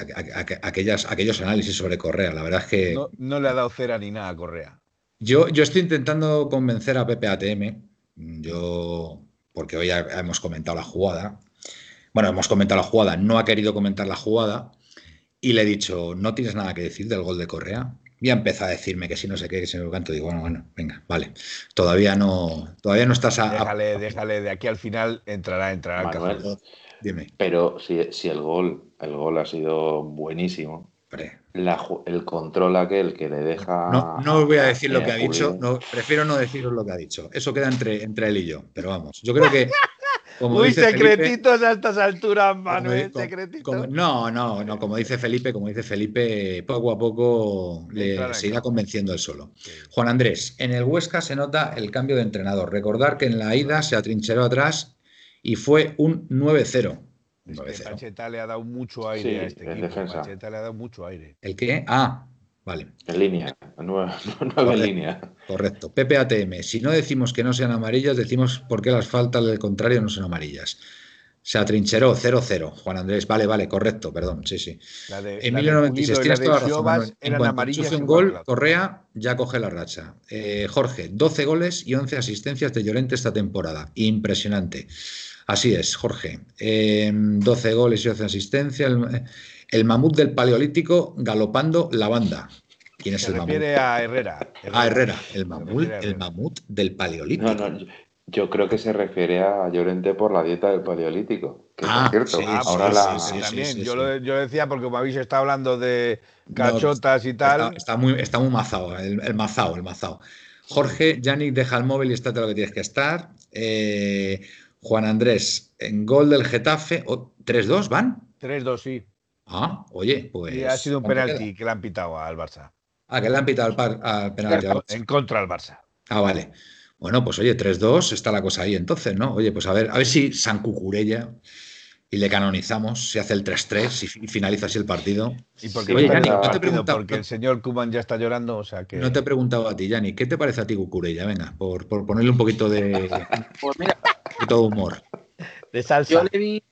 S1: aquellas, aquellos análisis sobre Correa. La verdad es que.
S2: No, le ha dado cera ni nada a Correa.
S1: Yo, yo estoy intentando convencer a Pepe ATM. Yo, porque hoy hemos comentado la jugada. Bueno, hemos comentado la jugada, no ha querido comentar la jugada. Y le he dicho, ¿no tienes nada que decir del gol de Correa? Ya empieza a decirme que si no sé qué, que si me canto, digo, bueno, bueno, venga, vale. Todavía no, todavía no estás a.
S2: Déjale, déjale, de aquí al final entrará, entrará
S4: al Dime. Pero si, si, el gol, el gol ha sido buenísimo. el control aquel que le deja.
S1: No, no voy a decir lo que ha dicho, no, prefiero no deciros lo que ha dicho. Eso queda entre, entre él y yo. Pero vamos, yo creo que
S2: muy secretitos a estas alturas, Manuel, secretitos.
S1: no, no, no, como dice Felipe, como dice Felipe, poco a poco le, se irá convenciendo él solo. Juan Andrés, en el Huesca se nota el cambio de entrenador. Recordar que en la ida se atrincheró atrás y fue un 9-0.
S2: Pacheta le ha dado mucho aire a este equipo. Pacheta le ha dado mucho aire.
S1: ¿El qué? Ah, Vale.
S4: En línea, nueva, nueva línea.
S1: Correcto. PPATM. Si no decimos que no sean amarillas, decimos por qué las faltas del contrario no son amarillas. Se atrincheró 0-0. Juan Andrés, vale, vale, correcto, perdón, sí, sí.
S2: La de,
S1: Emilio
S2: la de
S1: 96,
S2: Pulido y
S1: tienes toda la razón. Manuel. En
S2: eran
S1: cuanto
S2: amarillas
S1: enchufe un gol. Correa ya coge la racha. Eh, Jorge, 12 goles y 11 asistencias de Llorente esta temporada. Impresionante. Así es, Jorge. Eh, 12 goles y 11 asistencias. El, el mamut del Paleolítico galopando la banda. ¿Quién es
S2: Se
S1: el mamut?
S2: refiere a Herrera.
S1: Ah, Herrera, el mamut,
S2: a
S1: el
S2: Herrera.
S1: mamut del Paleolítico.
S4: No, no, yo, yo creo que se refiere a Llorente por la dieta del paleolítico. Que
S1: Ah,
S4: cierto,
S1: sí,
S2: Ah,
S4: ahora la.
S2: sí,
S1: sí,
S2: también.
S1: sí,
S2: yo,
S1: sí.
S2: Lo, yo decía porque como habéis estado hablando de
S1: No,
S2: cachotas y
S1: Está,
S2: tal.
S1: está muy, está muy mazado, el, el mazao, el mazao. Jorge, Yannick, deja el móvil y estate lo que tienes que estar. Eh, Juan Andrés, en gol del Getafe, oh, 3-2, ¿van?
S2: 3-2, sí.
S1: Ah, oye, pues.
S2: y ha sido un
S1: ¿cuánto
S2: penalti
S1: queda?
S2: que le han pitado al Barça.
S1: Ah, que le han pitado al, par- al penalti. al Barça.
S2: En contra del Barça.
S1: Ah, vale. Bueno, pues oye, 3-2, está la cosa ahí entonces, ¿no? Oye, pues a ver, a ver si San Cucurella y le canonizamos, se hace el 3-3 y, y finaliza así el partido.
S2: ¿Y por qué
S1: Oye,
S2: no
S1: te preguntado-
S2: Porque el señor Kuman ya está llorando, o sea que.
S1: No te he preguntado a ti, Yanni, ¿qué te parece a ti Cucurella? Venga, por, por ponerle un poquito de,
S3: Pues mira,
S1: un poquito de humor.
S2: De salsa.
S3: yo le vi,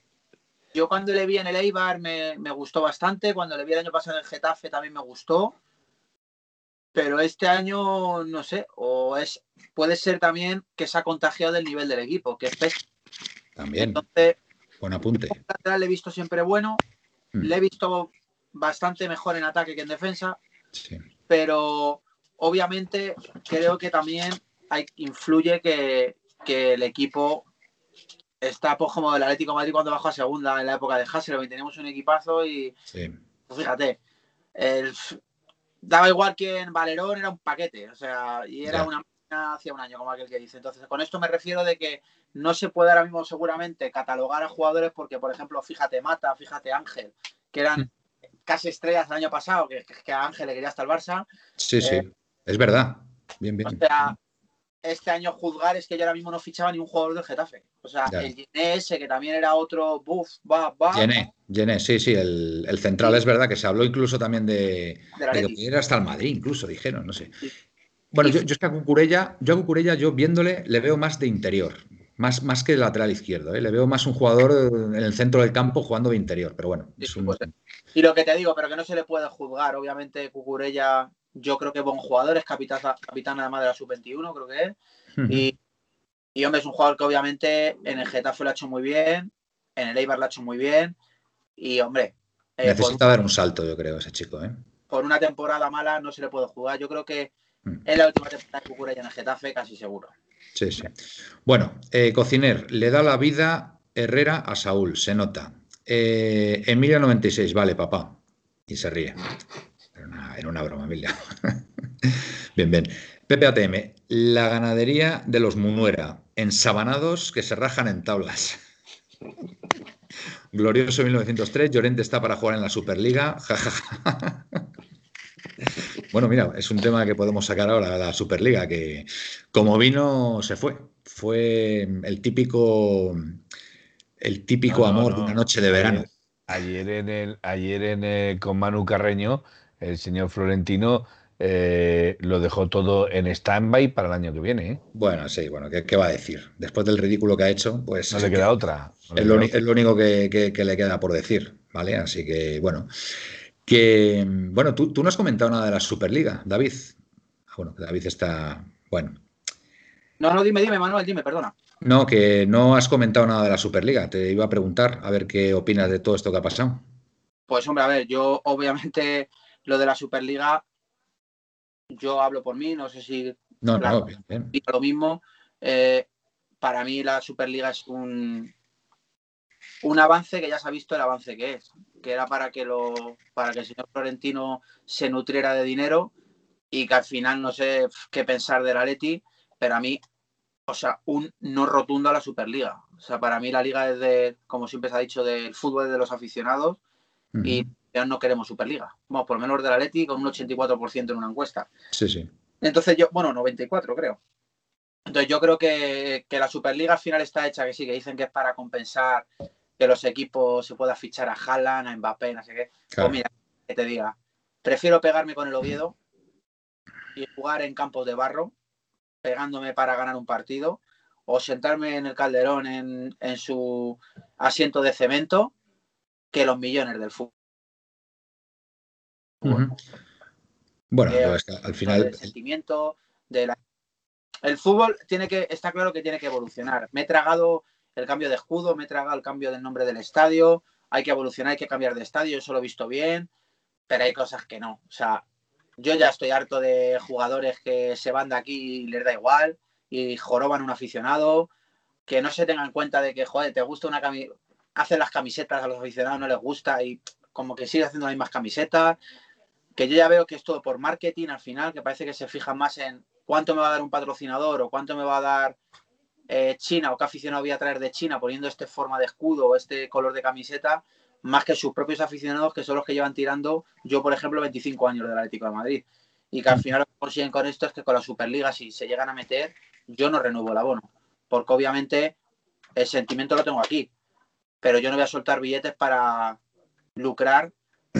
S3: yo cuando le vi en el Eibar me, me gustó bastante, cuando le vi el año pasado en el Getafe también me gustó, pero este año no sé, o es puede ser también que se ha contagiado del nivel del equipo, que es pésimo.
S1: También,
S3: Entonces,
S1: buen apunte.
S3: lateral le he visto siempre bueno,
S1: Mm.
S3: le he visto bastante mejor en ataque que en defensa,
S1: Sí.
S3: pero obviamente creo que también hay, influye que, que el equipo está pues como el Atlético de Madrid cuando bajó a segunda en la época de Hasselhoff, teníamos un equipazo y
S1: sí.
S3: pues, fíjate, el- daba igual quién, Valerón era un paquete, o sea, y era una máquina hacia un año, como aquel que dice. Entonces, con esto me refiero de que no se puede ahora mismo seguramente catalogar a jugadores porque, por ejemplo, fíjate Mata, fíjate Ángel, que eran
S1: Mm.
S3: casi estrellas el año pasado, que, que a Ángel le quería hasta el Barça.
S1: Sí, sí,
S3: Eh,
S1: es verdad. Bien,
S3: O
S1: bien.
S3: sea, este año juzgar es que yo ahora mismo no fichaba ni un jugador del Getafe. O sea,
S1: Ya.
S3: el Giné ese, que también era otro buff, va, va.
S1: Llené, Llené, sí, sí, el, el central
S3: Sí.
S1: es verdad que se habló incluso también de, de que pudiera hasta el Madrid, incluso dijeron, no sé.
S3: Sí.
S1: Bueno, yo, yo es que a Cucurella, yo a Cucurella, yo viéndole, le veo más de interior, más, más que de lateral izquierdo, ¿eh? le veo más un jugador en el centro del campo jugando de interior, pero bueno, es un-
S3: pues, Y lo que te digo, pero que no se le puede juzgar. Obviamente, Cucurella, yo creo que es buen jugador, es capitán, capitán además de la sub-21, creo que es. Y, y, hombre, es un jugador que obviamente en el Getafe lo ha hecho muy bien, en el Eibar lo ha hecho muy bien. Y, hombre, eh, por,
S1: necesita dar un salto, yo creo, ese chico, ¿eh?
S3: por una temporada mala no se le puede jugar. Yo creo que
S1: Mm.
S3: es la última temporada de Cucurella en el Getafe, casi seguro.
S1: Sí, sí. Bueno, eh, Cociner, le da la vida Herrera a Saúl, se nota. Eh, Emilia 96, vale, papá. Y se ríe. Era una, era una broma, Emilia. bien, bien. Pepe ATM, la ganadería de los Munuera, ensabanados que se rajan en tablas. Glorioso 1903, Llorente está para jugar en la Superliga. Bueno, mira, es un tema que podemos sacar ahora, la Superliga, que como vino se fue. Fue el típico, el típico
S2: No, no,
S1: amor
S2: no.
S1: de una noche de verano.
S2: Ayer en el, ayer en el- con Manu Carreño, el señor Florentino eh, lo dejó todo en stand-by para el año que viene. ¿eh?
S1: Bueno, sí, bueno, ¿qué, qué va a decir? Después del ridículo que ha hecho, pues
S2: No le queda otra. no le
S1: es, lo,
S2: queda
S1: uni-
S2: otra.
S1: es lo único que, que- que le queda por decir, ¿vale? Así que, bueno, que, bueno, tú, tú no has comentado nada de la Superliga, David. Ah, Bueno, David está, bueno,
S3: No, no, dime, dime, Manuel, dime, perdona.
S1: no, que no has comentado nada de la Superliga. Te iba a preguntar a ver qué opinas de todo esto que ha pasado.
S3: Pues hombre, a ver, yo obviamente lo de la Superliga, yo hablo por mí, no sé si
S1: No,
S3: Claro.
S1: no, bien,
S3: lo mismo. Eh, para mí la Superliga es un, un avance que ya se ha visto el avance que es, que era para que lo, para que el señor Florentino se nutriera de dinero y que al final no sé qué pensar del Atleti, pero a mí, o sea, un no rotundo a la Superliga. O sea, para mí la liga es de, como siempre se ha dicho, del fútbol de los aficionados y no queremos Superliga. Vamos, por lo menos del Atleti con un 84% en una encuesta.
S1: Sí, sí.
S3: Entonces yo, bueno, 94 creo. Entonces yo creo que, que la Superliga al final está hecha, que sí, que dicen que es para compensar que los equipos se pueda fichar a Haaland, a Mbappé, no sé qué.
S1: Claro.
S3: Pues mira, que te diga, prefiero pegarme con el Oviedo y jugar en campos de barro, pegándome para ganar un partido, o sentarme en el Calderón en, en su asiento de cemento que los millones del fútbol.
S1: Bueno,
S3: Eh,
S1: pues, al final,
S3: del sentimiento, de la... El fútbol tiene que, está claro que tiene que evolucionar. Me he tragado el cambio de escudo, me he tragado el cambio del nombre del estadio, hay que evolucionar, hay que cambiar de estadio, eso lo he visto bien, pero hay cosas que no. O sea, yo ya estoy harto de jugadores que se van de aquí y les da igual y joroban a un aficionado, que no se tengan en cuenta de que, joder, te gusta una camiseta, hacen las camisetas a los aficionados, no les gusta y como que sigue haciendo las mismas camisetas, que yo ya veo que es todo por marketing al final, que parece que se fijan más en cuánto me va a dar un patrocinador o cuánto me va a dar eh, China o qué aficionado voy a traer de China poniendo este forma de escudo o este color de camiseta, más que sus propios aficionados que son los que llevan tirando, yo por ejemplo, 25 años del Atlético de Madrid. Y que al final lo que consiguen con esto es que con la Superliga, si se llegan a meter, yo no renuevo el abono. Porque obviamente el sentimiento lo tengo aquí. Pero yo no voy a soltar billetes para lucrar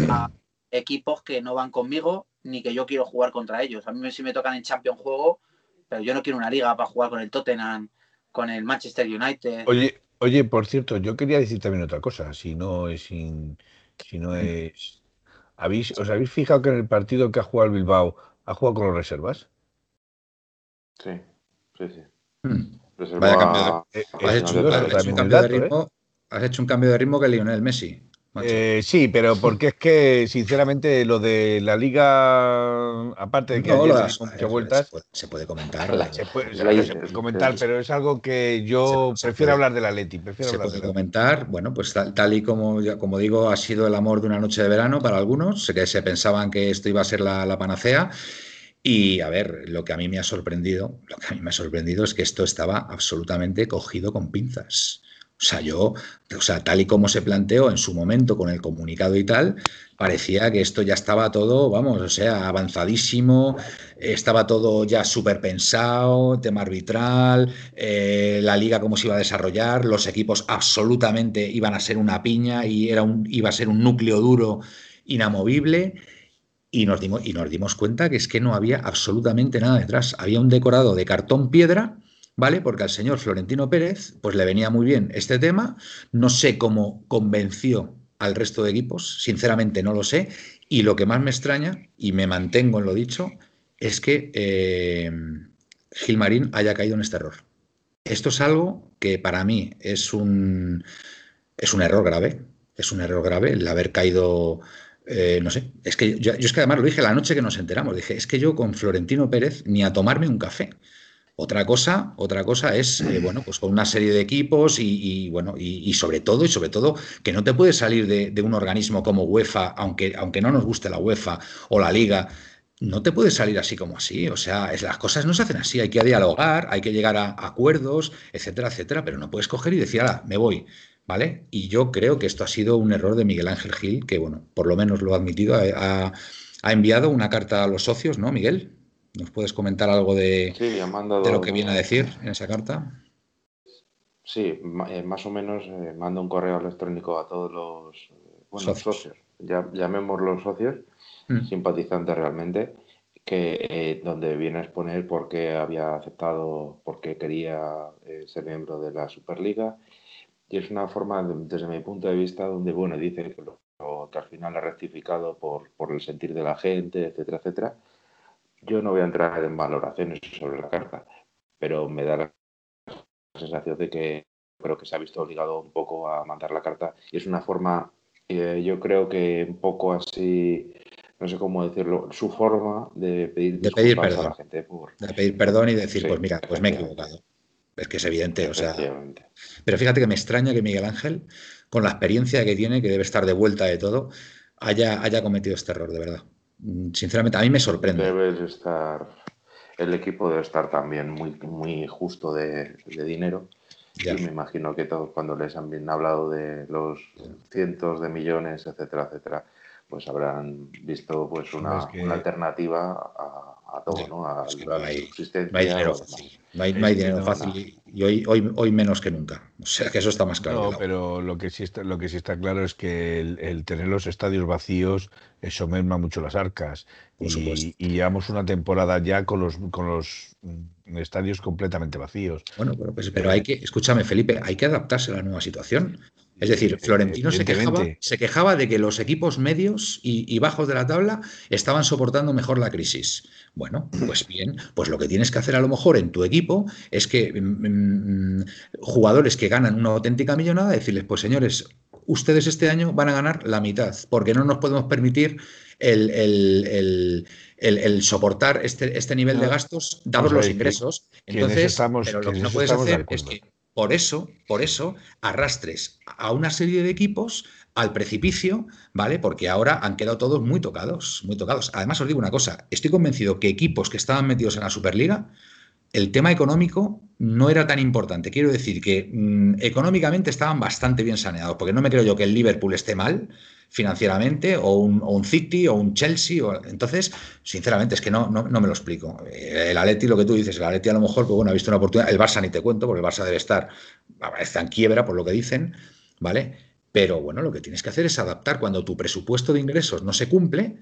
S3: a equipos que no van conmigo ni que yo quiero jugar contra ellos. A mí si me tocan en Champions juego, pero yo no quiero una liga para jugar con el Tottenham, con el Manchester United.
S2: Oye, oye, por cierto, yo quería decir también otra cosa, si no es sin, si no es ¿habéis, ¿os habéis fijado que en el partido que ha jugado el Bilbao ha jugado con los reservas?
S4: Sí, sí, sí.
S1: mm,
S4: Reserva-
S1: Vaya cambio
S2: Eh,
S1: has, hecho,
S2: curioso
S1: has hecho
S2: también
S1: un
S2: el
S1: cambio de
S2: dato,
S1: ritmo, has hecho un cambio de ritmo que Lionel Messi.
S2: Eh, sí, pero porque es que, sinceramente, lo de la liga, aparte de que
S1: No,
S2: ayer muchas vueltas,
S1: puede, se puede comentar.
S2: se puede,
S4: Se la hice,
S2: se puede
S4: se
S2: comentar, pero es algo que yo prefiero hablar del Atleti. Prefiero
S1: Se
S2: hablar
S1: puede comentar, bueno, pues tal, tal y como, como digo, ha sido el amor de una noche de verano para algunos, que se pensaban que esto iba a ser la, la panacea. Y a ver, lo que a mí me ha sorprendido, lo que a mí me ha sorprendido es que esto estaba absolutamente cogido con pinzas. O sea, yo, o sea, tal y como se planteó en su momento con el comunicado y tal, parecía que esto ya estaba todo, vamos, o sea, avanzadísimo, estaba todo ya súper pensado, tema arbitral, eh, la liga cómo se iba a desarrollar, los equipos absolutamente iban a ser una piña y era un, iba a ser un núcleo duro inamovible. Y nos, dimos, y nos dimos cuenta que es que no había absolutamente nada detrás. Había un decorado de cartón piedra, ¿vale? Porque al señor Florentino Pérez, pues le venía muy bien este tema. No sé cómo convenció al resto de equipos, sinceramente no lo sé. Y lo que más me extraña, y me mantengo en lo dicho, es que eh, Gilmarín haya caído en este error. Esto es algo que para mí es un, es un error grave. Es un error grave el haber caído. Eh, no sé, es que yo, yo, es que además lo dije la noche que nos enteramos, dije, es que yo con Florentino Pérez ni a tomarme un café. Otra cosa, otra cosa es, eh, bueno, pues con una serie de equipos y, y bueno, y, y, sobre todo, y sobre todo, que no te puedes salir de, de, un organismo como UEFA, aunque, aunque no nos guste la UEFA o la Liga, no te puedes salir así como así. O sea, es, las cosas no se hacen así, hay que dialogar, hay que llegar a, a acuerdos, etcétera, etcétera, pero no puedes coger y decir, ahora, me voy. ¿Vale? Y yo creo que esto ha sido un error de Miguel Ángel Gil, que bueno, por lo menos lo ha admitido, ha, ha enviado una carta a los socios, ¿no, Miguel? ¿Nos puedes comentar algo de,
S4: sí, mandado,
S1: de lo que viene a decir en esa carta?
S4: Sí, eh, más o menos eh, manda un correo electrónico a todos los bueno, socios, socios ya, llamémoslos socios, mm. simpatizantes realmente, que eh, donde viene a exponer por qué había aceptado, por qué quería eh, ser miembro de la Superliga. Y es una forma, desde mi punto de vista, donde, bueno, dice que, lo, que al final ha rectificado por, por el sentir de la gente, etcétera, etcétera. Yo no voy a entrar en valoraciones sobre la carta, pero me da la sensación de que creo que se ha visto obligado un poco a mandar la carta y es una forma, eh, yo creo que un poco así, no sé cómo decirlo, su forma de pedir,
S1: de pedir perdón.
S4: a la gente. Por...
S1: De pedir perdón y decir, sí, pues mira, pues me he equivocado. Es que es evidente, o sea. Pero fíjate que me extraña que Miguel Ángel, con la experiencia que tiene, que debe estar de vuelta de todo, haya, haya cometido este error, de verdad. Sinceramente, a mí me sorprende.
S4: Estar, el equipo debe estar también muy, muy justo de, de dinero. Ya. Y me imagino que todos cuando les han hablado de los cientos de millones, etcétera, etcétera, pues habrán visto pues una, es que... una alternativa a, a todo, ¿no? A
S1: es que no, hay, no hay dinero fácil. No hay, no hay dinero fácil. Y, hoy, hoy, hoy menos que nunca. O sea que eso está más claro.
S2: No, pero lo que sí está, lo que sí está claro es que el, tener los estadios vacíos, eso merma mucho las arcas. y, y, llevamos una temporada ya con los, con los mm, estadios completamente vacíos.
S1: Bueno, pero, pues, pero hay que, escúchame, Felipe, hay que adaptarse a la nueva situación. Es decir, Florentino se quejaba, se quejaba, de que los equipos medios y, bajos de la tabla estaban soportando mejor la crisis. Bueno, pues bien, pues lo que tienes que hacer a lo mejor en tu equipo es que mm, mm, jugadores que ganan una auténtica millonada, decirles, pues señores, ustedes este año van a ganar la mitad, porque no nos podemos permitir el, soportar este, este, nivel de gastos dados los ingresos. Entonces, pero lo que no puedes hacer es que por eso, por eso, arrastres a una serie de equipos al precipicio, ¿vale? Porque ahora han quedado todos muy tocados, muy tocados. Además, os digo una cosa, estoy convencido que equipos que estaban metidos en la Superliga, el tema económico no era tan importante. Quiero decir que mm, económicamente estaban bastante bien saneados, porque no me creo yo que el Liverpool esté mal, financieramente, o un, City, o un Chelsea. O, entonces, sinceramente, es que no, no, me lo explico. Eh, el Atleti, lo que tú dices, el Atleti a lo mejor, pues bueno, ha visto una oportunidad. El Barça ni te cuento, porque el Barça debe estar, está en quiebra por lo que dicen, ¿vale? Pero bueno, lo que tienes que hacer es adaptar cuando tu presupuesto de ingresos no se cumple,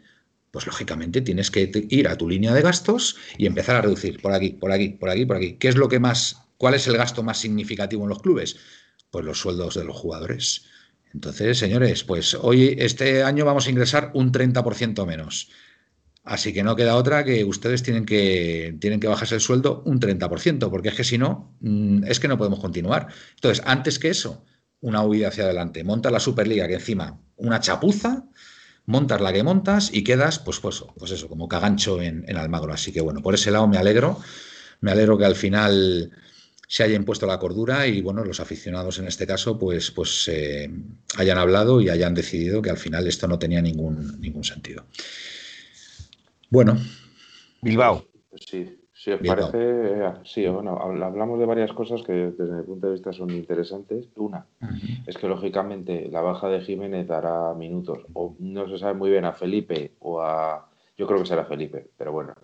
S1: pues lógicamente tienes que ir a tu línea de gastos y empezar a reducir por aquí, por aquí, por aquí, por aquí. ¿Qué es lo que más, cuál es el gasto más significativo en los clubes? Pues los sueldos de los jugadores. Entonces, señores, pues hoy, este año vamos a ingresar un 30% menos. Así que no queda otra que ustedes tienen que, tienen que bajarse el sueldo un 30%, porque es que si no, mm, es que no podemos continuar. Entonces, antes que eso, una huida hacia adelante. Montas la Superliga, que encima, una chapuza, montas la que montas y quedas, pues, pues, pues eso, como cagancho en, en Almagro. Así que bueno, por ese lado me alegro. Me alegro que al final se haya impuesto la cordura y bueno, los aficionados en este caso pues, pues eh, hayan hablado y hayan decidido que al final esto no tenía ningún, ningún sentido. Bueno.
S2: Bilbao.
S4: Sí, sí, parece, eh, sí, bueno, hablamos de varias cosas que desde mi punto de vista son interesantes. Una es que lógicamente la baja de Jiménez dará minutos, o no se sabe muy bien a Felipe o a, yo creo que será Felipe, pero bueno,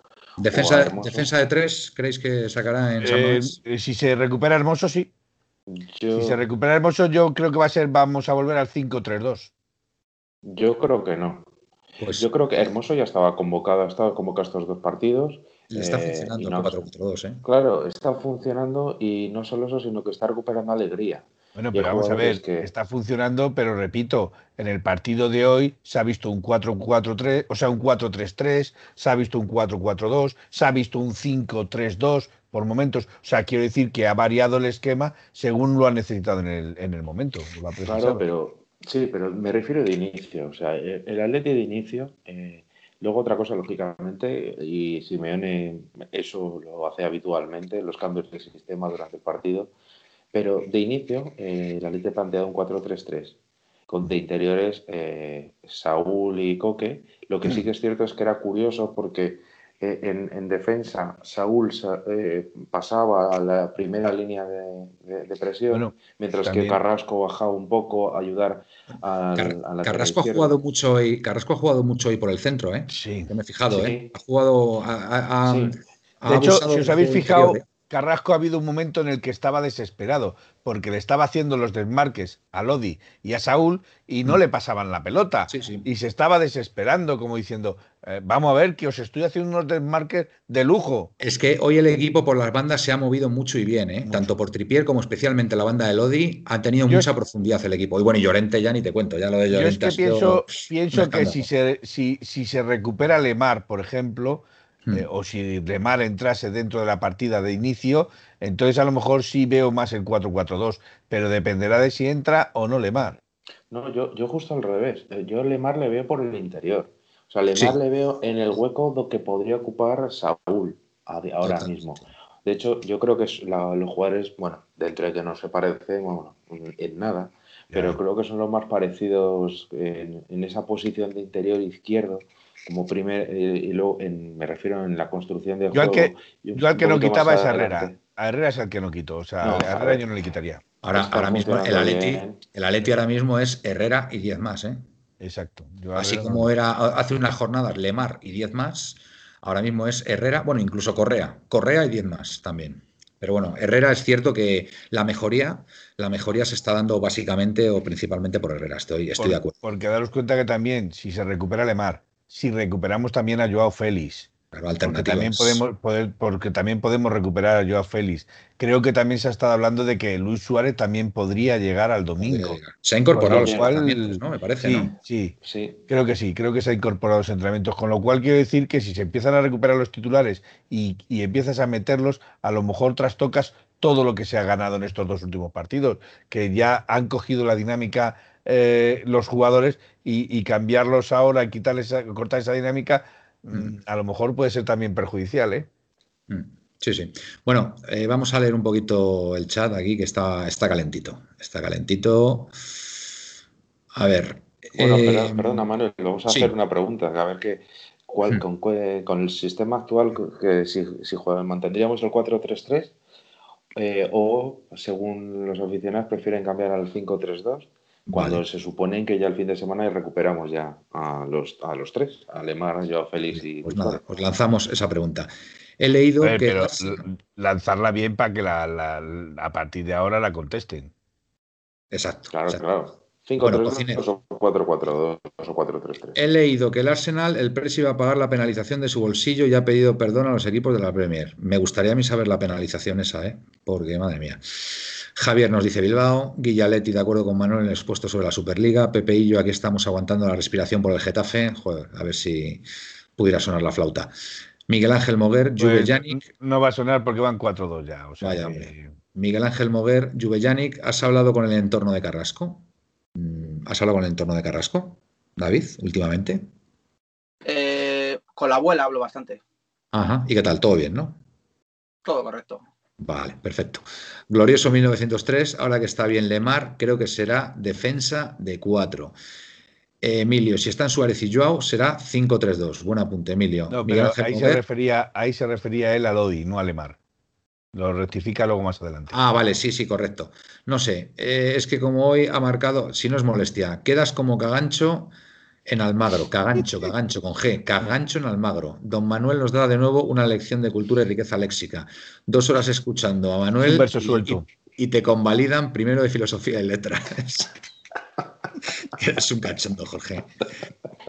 S1: Defensa, defensa de tres, ¿creéis que sacará en San
S2: eh, Si se recupera Hermoso, sí. Si se recupera Hermoso, yo creo que va a ser, vamos a volver al 5-3-2.
S4: Yo creo que no. Pues yo creo que Hermoso ya estaba convocado, ha estado convocado estos dos partidos.
S1: está eh, funcionando el 4-4-2, ¿eh?
S4: Claro, está funcionando y no solo eso, sino que está recuperando alegría.
S2: Bueno, pero vamos a ver, que... está funcionando, pero repito, en el partido de hoy se ha visto un 4-4-3, o sea, un 4-3-3, se ha visto un 4-4-2, se ha visto un 5-3-2 por momentos. O sea, quiero decir que ha variado el esquema según lo ha necesitado en el, en el momento.
S4: claro, pero sí, pero me refiero de inicio. O sea, el atleti de inicio. Eh, luego otra cosa, lógicamente, y Simeone eso lo hace habitualmente, los cambios de sistema durante el partido pero de inicio, eh, la Lite planteado un 4-3-3, con de interiores eh, Saúl y Coque. Lo que sí que es cierto es que era curioso porque eh, en, defensa Saúl pasaba a la primera línea de, presión, mientras que Carrasco bajaba un poco a ayudar a, la
S1: Carrasco ha jugado mucho hoy, Carrasco ha jugado mucho hoy por el centro, ¿eh?
S2: Sí.
S1: me he fijado, ¿eh? Ha jugado.
S2: de hecho, si os habéis fijado, Carrasco ha habido un momento en el que estaba desesperado, porque le estaba haciendo los desmarques a Lodi y a Saúl y no mm. le pasaban la pelota. Y se estaba desesperando, como diciendo, eh, vamos a ver que os estoy haciendo unos desmarques de lujo.
S1: Es que hoy el equipo por las bandas se ha movido mucho y bien, ¿eh? tanto por Tripier como especialmente la banda de Lodi, ha tenido mucha profundidad el equipo. Y bueno, y Llorente ya ni te cuento, ya lo de Llorente.
S2: Yo es que pienso, pienso que si se, si, si se recupera Lemar, por ejemplo, Hmm. Eh, o si Lemar entrase dentro de la partida de inicio, entonces a lo mejor sí veo más el 4-4-2, pero dependerá de si entra o no Lemar.
S4: No, yo, yo justo al revés. Eh, yo Lemar le veo por el interior. O sea, Lemar le veo en el hueco que podría ocupar Saúl ahora mismo. De hecho, yo creo que los jugadores, bueno, dentro de que no se parecen bueno, en nada, pero creo que son los más parecidos en, en esa posición de interior izquierdo como primer eh, y luego me refiero en la construcción de
S2: yo Al que, yo al que no quitaba es Herrera. A Herrera es el que no quito. O sea, a Herrera yo no le quitaría.
S1: Ahora, ahora mismo el Atleti, el Atleti ahora mismo es Herrera y 10 más, ¿eh?
S2: Exacto.
S1: Así como era hace unas jornadas Lemar y 10 más, ahora mismo es Herrera, bueno, incluso Correa. Correa y 10 más también. Pero bueno, Herrera es cierto que la mejoría, la mejoría se está dando básicamente o principalmente por Herrera. Estoy, estoy de acuerdo.
S2: Porque daros cuenta que también, si se recupera Lemar, si recuperamos también a Joao Félix, porque también, podemos, poder, porque también podemos recuperar a Joao Félix. Creo que también se ha estado hablando de que Luis Suárez también podría llegar al domingo.
S1: Se ha incorporado los entrenamientos, ¿no? Me parece,
S2: sí,
S1: ¿no?
S2: Sí, sí, creo que sí, creo que se ha incorporado los entrenamientos. Con lo cual quiero decir que si se empiezan a recuperar los titulares y, empiezas a meterlos, a lo mejor trastocas todo lo que se ha ganado en estos dos últimos partidos, que ya han cogido la dinámica eh, los jugadores y, cambiarlos ahora, quitarles, cortar esa dinámica Mm, a lo mejor puede ser también perjudicial, ¿eh?
S1: Mm, sí, sí. Bueno, eh, vamos a leer un poquito el chat aquí que está, está calentito. Está calentito. A ver.
S4: Bueno, eh, perdona, Manuel, vamos a hacer una pregunta. A ver qué. Cuál, mm. con, el sistema actual, que si, si mantendríamos el 4-3-3 eh, o, según los aficionados, prefieren cambiar al 5-3-2 cuando se supone que ya el fin de semana recuperamos ya a los, a los tres, a Lemar, yo, Félix y...
S1: Pues nada, pues lanzamos esa pregunta. He leído que...
S2: Pero lanzarla bien para que la, a partir de ahora la contesten.
S1: Exacto.
S4: Claro,
S1: claro.
S4: 5 bueno, 3, 2 o 4 4 2 o 4 3 3.
S1: He leído que el Arsenal, el Presi va a pagar la penalización de su bolsillo y ha pedido perdón a los equipos de la Premier. Me gustaría a mí saber la penalización esa, ¿eh? Porque, madre mía. Javier nos dice Bilbao, Guillaletti de acuerdo con Manuel en el expuesto sobre la Superliga, Pepe y yo aquí estamos aguantando la respiración por el Getafe, Joder, a ver si pudiera sonar la flauta. Miguel Ángel Moguer, pues, Juve
S2: No va a sonar porque van 4-2 ya. Vaya,
S1: hombre. Miguel Ángel Moguer, Juve ¿has hablado con el entorno de Carrasco? Mm, ¿Has hablado con el entorno de Carrasco, David, últimamente?
S3: Eh, con la abuela hablo bastante.
S1: Ajá, ¿y qué tal? ¿Todo bien, no?
S3: Todo correcto.
S1: Vale, perfecto. Glorioso 1903, ahora que está bien Lemar, creo que será defensa de 4. Emilio, si están Suárez y Joao, será 5-3-2. Buen apunte, Emilio.
S2: ahí, se refería, ahí se refería él a Lodi, no a Lemar. Lo rectifica luego más adelante.
S1: Ah, vale, sí, sí, correcto. No sé, eh, es que como hoy ha marcado, si no es molestia, quedas como cagancho en Almagro, cagancho, cagancho con G, cagancho en Almagro. Don Manuel nos da de nuevo una lección de cultura y riqueza léxica. Dos horas escuchando a Manuel y, te convalidan primero de filosofía y letras. es un cachondo, Jorge.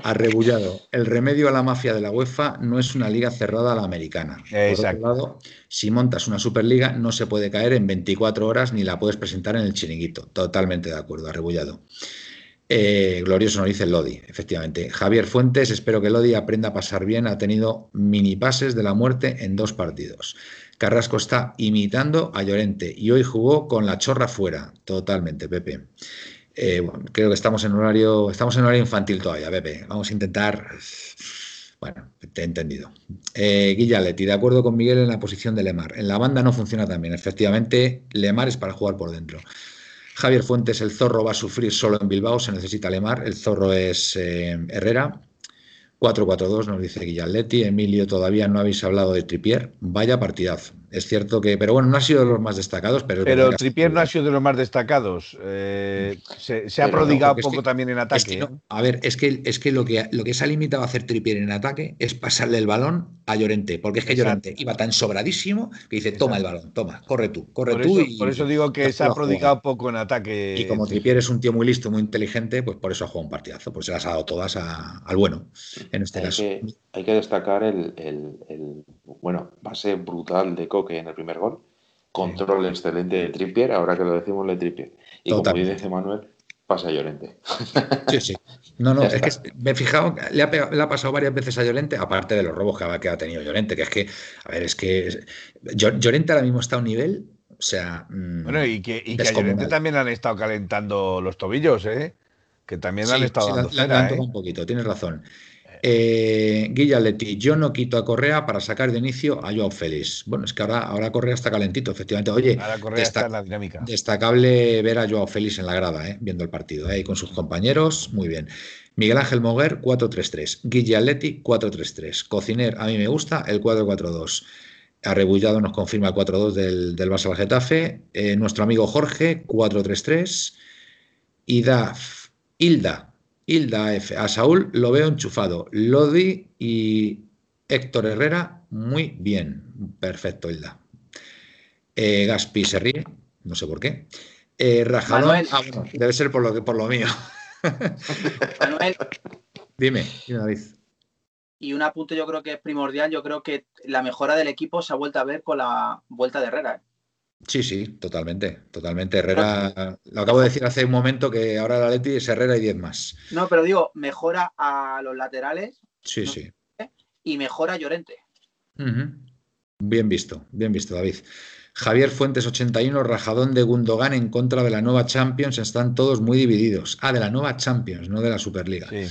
S1: Arrebullado. El remedio a la mafia de la UEFA no es una liga cerrada a la americana. Por otro lado, si montas una superliga, no se puede caer en 24 horas ni la puedes presentar en el chiringuito. Totalmente de acuerdo, arrebullado. Eh, glorioso nos dice Lodi, efectivamente. Javier Fuentes, espero que Lodi aprenda a pasar bien. Ha tenido mini pases de la muerte en dos partidos. Carrasco está imitando a Llorente y hoy jugó con la chorra fuera. Totalmente, Pepe. Eh, creo que estamos en horario, estamos en horario infantil todavía, Pepe. Vamos a intentar. Bueno, te he entendido. Eh, Guillaletti, de acuerdo con Miguel en la posición de Lemar. En la banda no funciona también. Efectivamente, Lemar es para jugar por dentro. Javier Fuentes, el zorro va a sufrir solo en Bilbao, se necesita Lemar, el zorro es eh, Herrera. 4-4-2 nos dice Guillaletti. Emilio, todavía no habéis hablado de Tripier. Vaya partidazo. Es cierto que, pero bueno, no ha sido de los más destacados. Pero,
S2: pero Tripier no ha sido de los más destacados. Eh, se, ha prodigado un poco también en ataque.
S1: ¿eh? a ver, es que, es que, lo que lo que se ha limitado a hacer Tripier en ataque es pasarle el balón a Llorente, porque es que Llorente iba tan sobradísimo que dice, toma el balón, toma, corre tú, corre
S2: por
S1: tú.
S2: Eso, por eso digo que se ha prodigado poco en ataque.
S1: Y como Tripier es un tío muy listo, muy inteligente, pues por eso ha jugado un partidazo, pues se las ha dado todas al bueno, en este caso.
S4: hay que destacar el, el, el, bueno, base brutal de Coque en el primer gol Control excelente de Trippier, ahora que lo decimos de Trippier. Y como dice Manuel, pasa a Llorente.
S1: Sí, sí. No, no, es que me he fijado, le ha, le ha, pasado varias veces a Llorente, aparte de los robos que ha, que ha, tenido Llorente, que es que, a ver, es que Llorente ahora mismo está a un nivel, o sea.
S2: Mm, bueno, y que, y que a Llorente también han estado calentando los tobillos, ¿eh? Que también han estado dando
S1: cera, ¿eh? un poquito, tienes razón. Eh, Guillaletti, yo no quito a Correa para sacar de inicio a Joao Félix. Bueno, es que ahora, ahora Correa está calentito, efectivamente. Oye, destacable ver a Joao Félix en la grada, eh, viendo el partido, eh, con sus compañeros, muy bien. Miguel Ángel Moguer, 4-3-3. Guillaletti, 4-3-3. Cociner, a mí me gusta el 4-4-2. Arrebullado nos confirma el 4-2 del, del Barça al Getafe. Eh, nuestro amigo Jorge, 4-3-3. Idaf, Hilda, Hilda F. A Saúl lo veo enchufado. Lodi y Héctor Herrera, muy bien. Perfecto, Hilda. Eh, Gaspi se ríe, no sé por qué. Eh, Rajadón, ah, bueno, debe ser por lo, que, por lo mío.
S3: Manuel,
S1: dime, dime, David.
S3: y un apunte yo creo que es primordial, yo creo que la mejora del equipo se ha vuelto a ver con la vuelta de Herrera.
S1: Sí, sí, totalmente, totalmente. Herrera, lo acabo de decir hace un momento que ahora la Leti es Herrera y 10 más.
S3: No, pero digo, mejora a los laterales
S1: Sí,
S3: No.
S1: sí.
S3: y mejora a Llorente.
S1: Bien visto, bien visto, David. Javier Fuentes 81, Rajadón de Gundogan en contra de la nueva Champions. Están todos muy divididos. Ah, de la nueva Champions, no de la Superliga.
S2: Sí.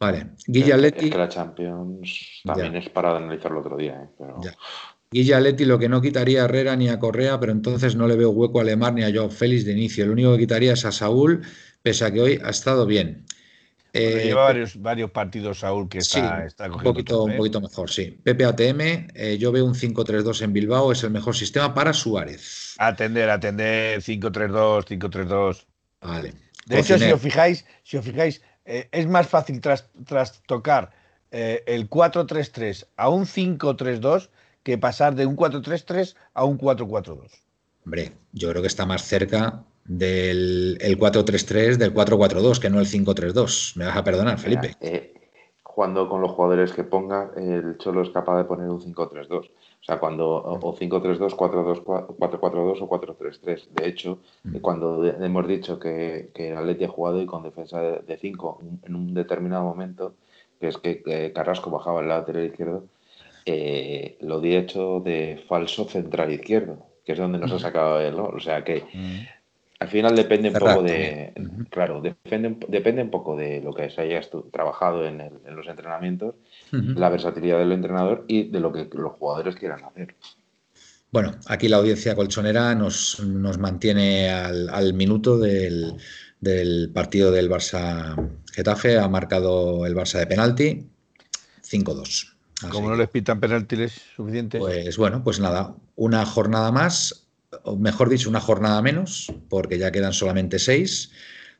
S1: Vale. Guilla
S4: Es
S1: Leti,
S4: que la Champions también
S1: Ya.
S4: es para analizarlo otro día, ¿eh? Pero
S1: Ya. Guilla Leti lo que no quitaría a Herrera ni a Correa, pero entonces no le veo hueco a Lemar ni a Joao Félix de inicio. Lo único que quitaría es a Saúl, pese a que hoy ha estado bien.
S2: Bueno,
S1: Eh,
S2: lleva varios, varios partidos, Saúl, que está,
S1: sí,
S2: está
S1: un
S2: cogiendo
S1: poquito,
S2: tono,
S1: un
S2: ¿eh?
S1: poquito mejor, sí. Pepe ATM, eh, yo veo un 5-3-2 en Bilbao, es el mejor sistema para Suárez.
S2: Atender, atender, 5-3-2, 5-3-2.
S1: Vale.
S2: De hecho, si os fijáis, si os fijáis, eh, es más fácil tras, tocar el 4-3-3 a un 5-3-2 que pasar de un 4-3-3 a un 4-4-2.
S1: Hombre, yo creo que está más cerca del el 4-3-3 del 4-4-2 que no el 5-3-2. Me vas a perdonar, Felipe.
S4: Mira, eh, jugando con los jugadores que ponga, el Cholo es capaz de poner un 5-3-2. O sea, cuando o o 5-3-2, 4-2, 4-4-2 o 4-3-3. De hecho,
S1: Mm.
S4: cuando de- hemos dicho que, que el Atleti ha jugado y con defensa de 5 en un determinado momento, que es que, que Carrasco bajaba al lateral izquierdo, eh, lo di hecho de falso central izquierdo, que es donde nos ha sacado ¿no? O sea que al final depende un poco de.
S1: Ujú.
S4: Claro, depende, depende un poco de lo que se haya estu- trabajado en, el- en los entrenamientos, la versatilidad del entrenador y de lo que los jugadores quieran hacer.
S1: Bueno, aquí la audiencia colchonera nos, nos mantiene al, al minuto del, del partido del Barça Getafe. Ha marcado el Barça de penalti 5-2. Así
S2: Como no les pitan penaltis suficientes.
S1: Pues bueno, pues nada, una jornada más, o mejor dicho, una jornada menos, porque ya quedan solamente seis.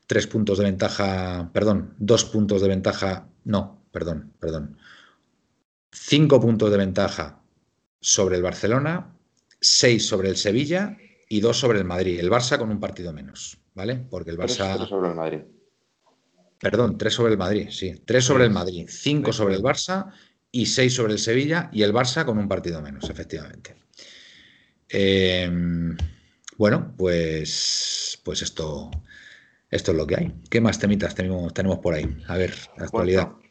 S1: Tres puntos de ventaja, perdón, dos puntos de ventaja, no, perdón, perdón. Cinco puntos de ventaja sobre el Barcelona, seis sobre el Sevilla y dos sobre el Madrid. El Barça con un partido menos, ¿vale? Porque el Barça.
S4: tres sobre el Madrid.
S1: Perdón, tres sobre el Madrid, sí. Tres sobre el. Madrid, cinco sobre el Barça y seis sobre el Sevilla y el Barça con un partido menos, efectivamente. Eh, bueno, pues, pues esto, esto es lo que hay. ¿Qué más temitas tenemos, tenemos por ahí? A ver, la actualidad.
S4: Bueno,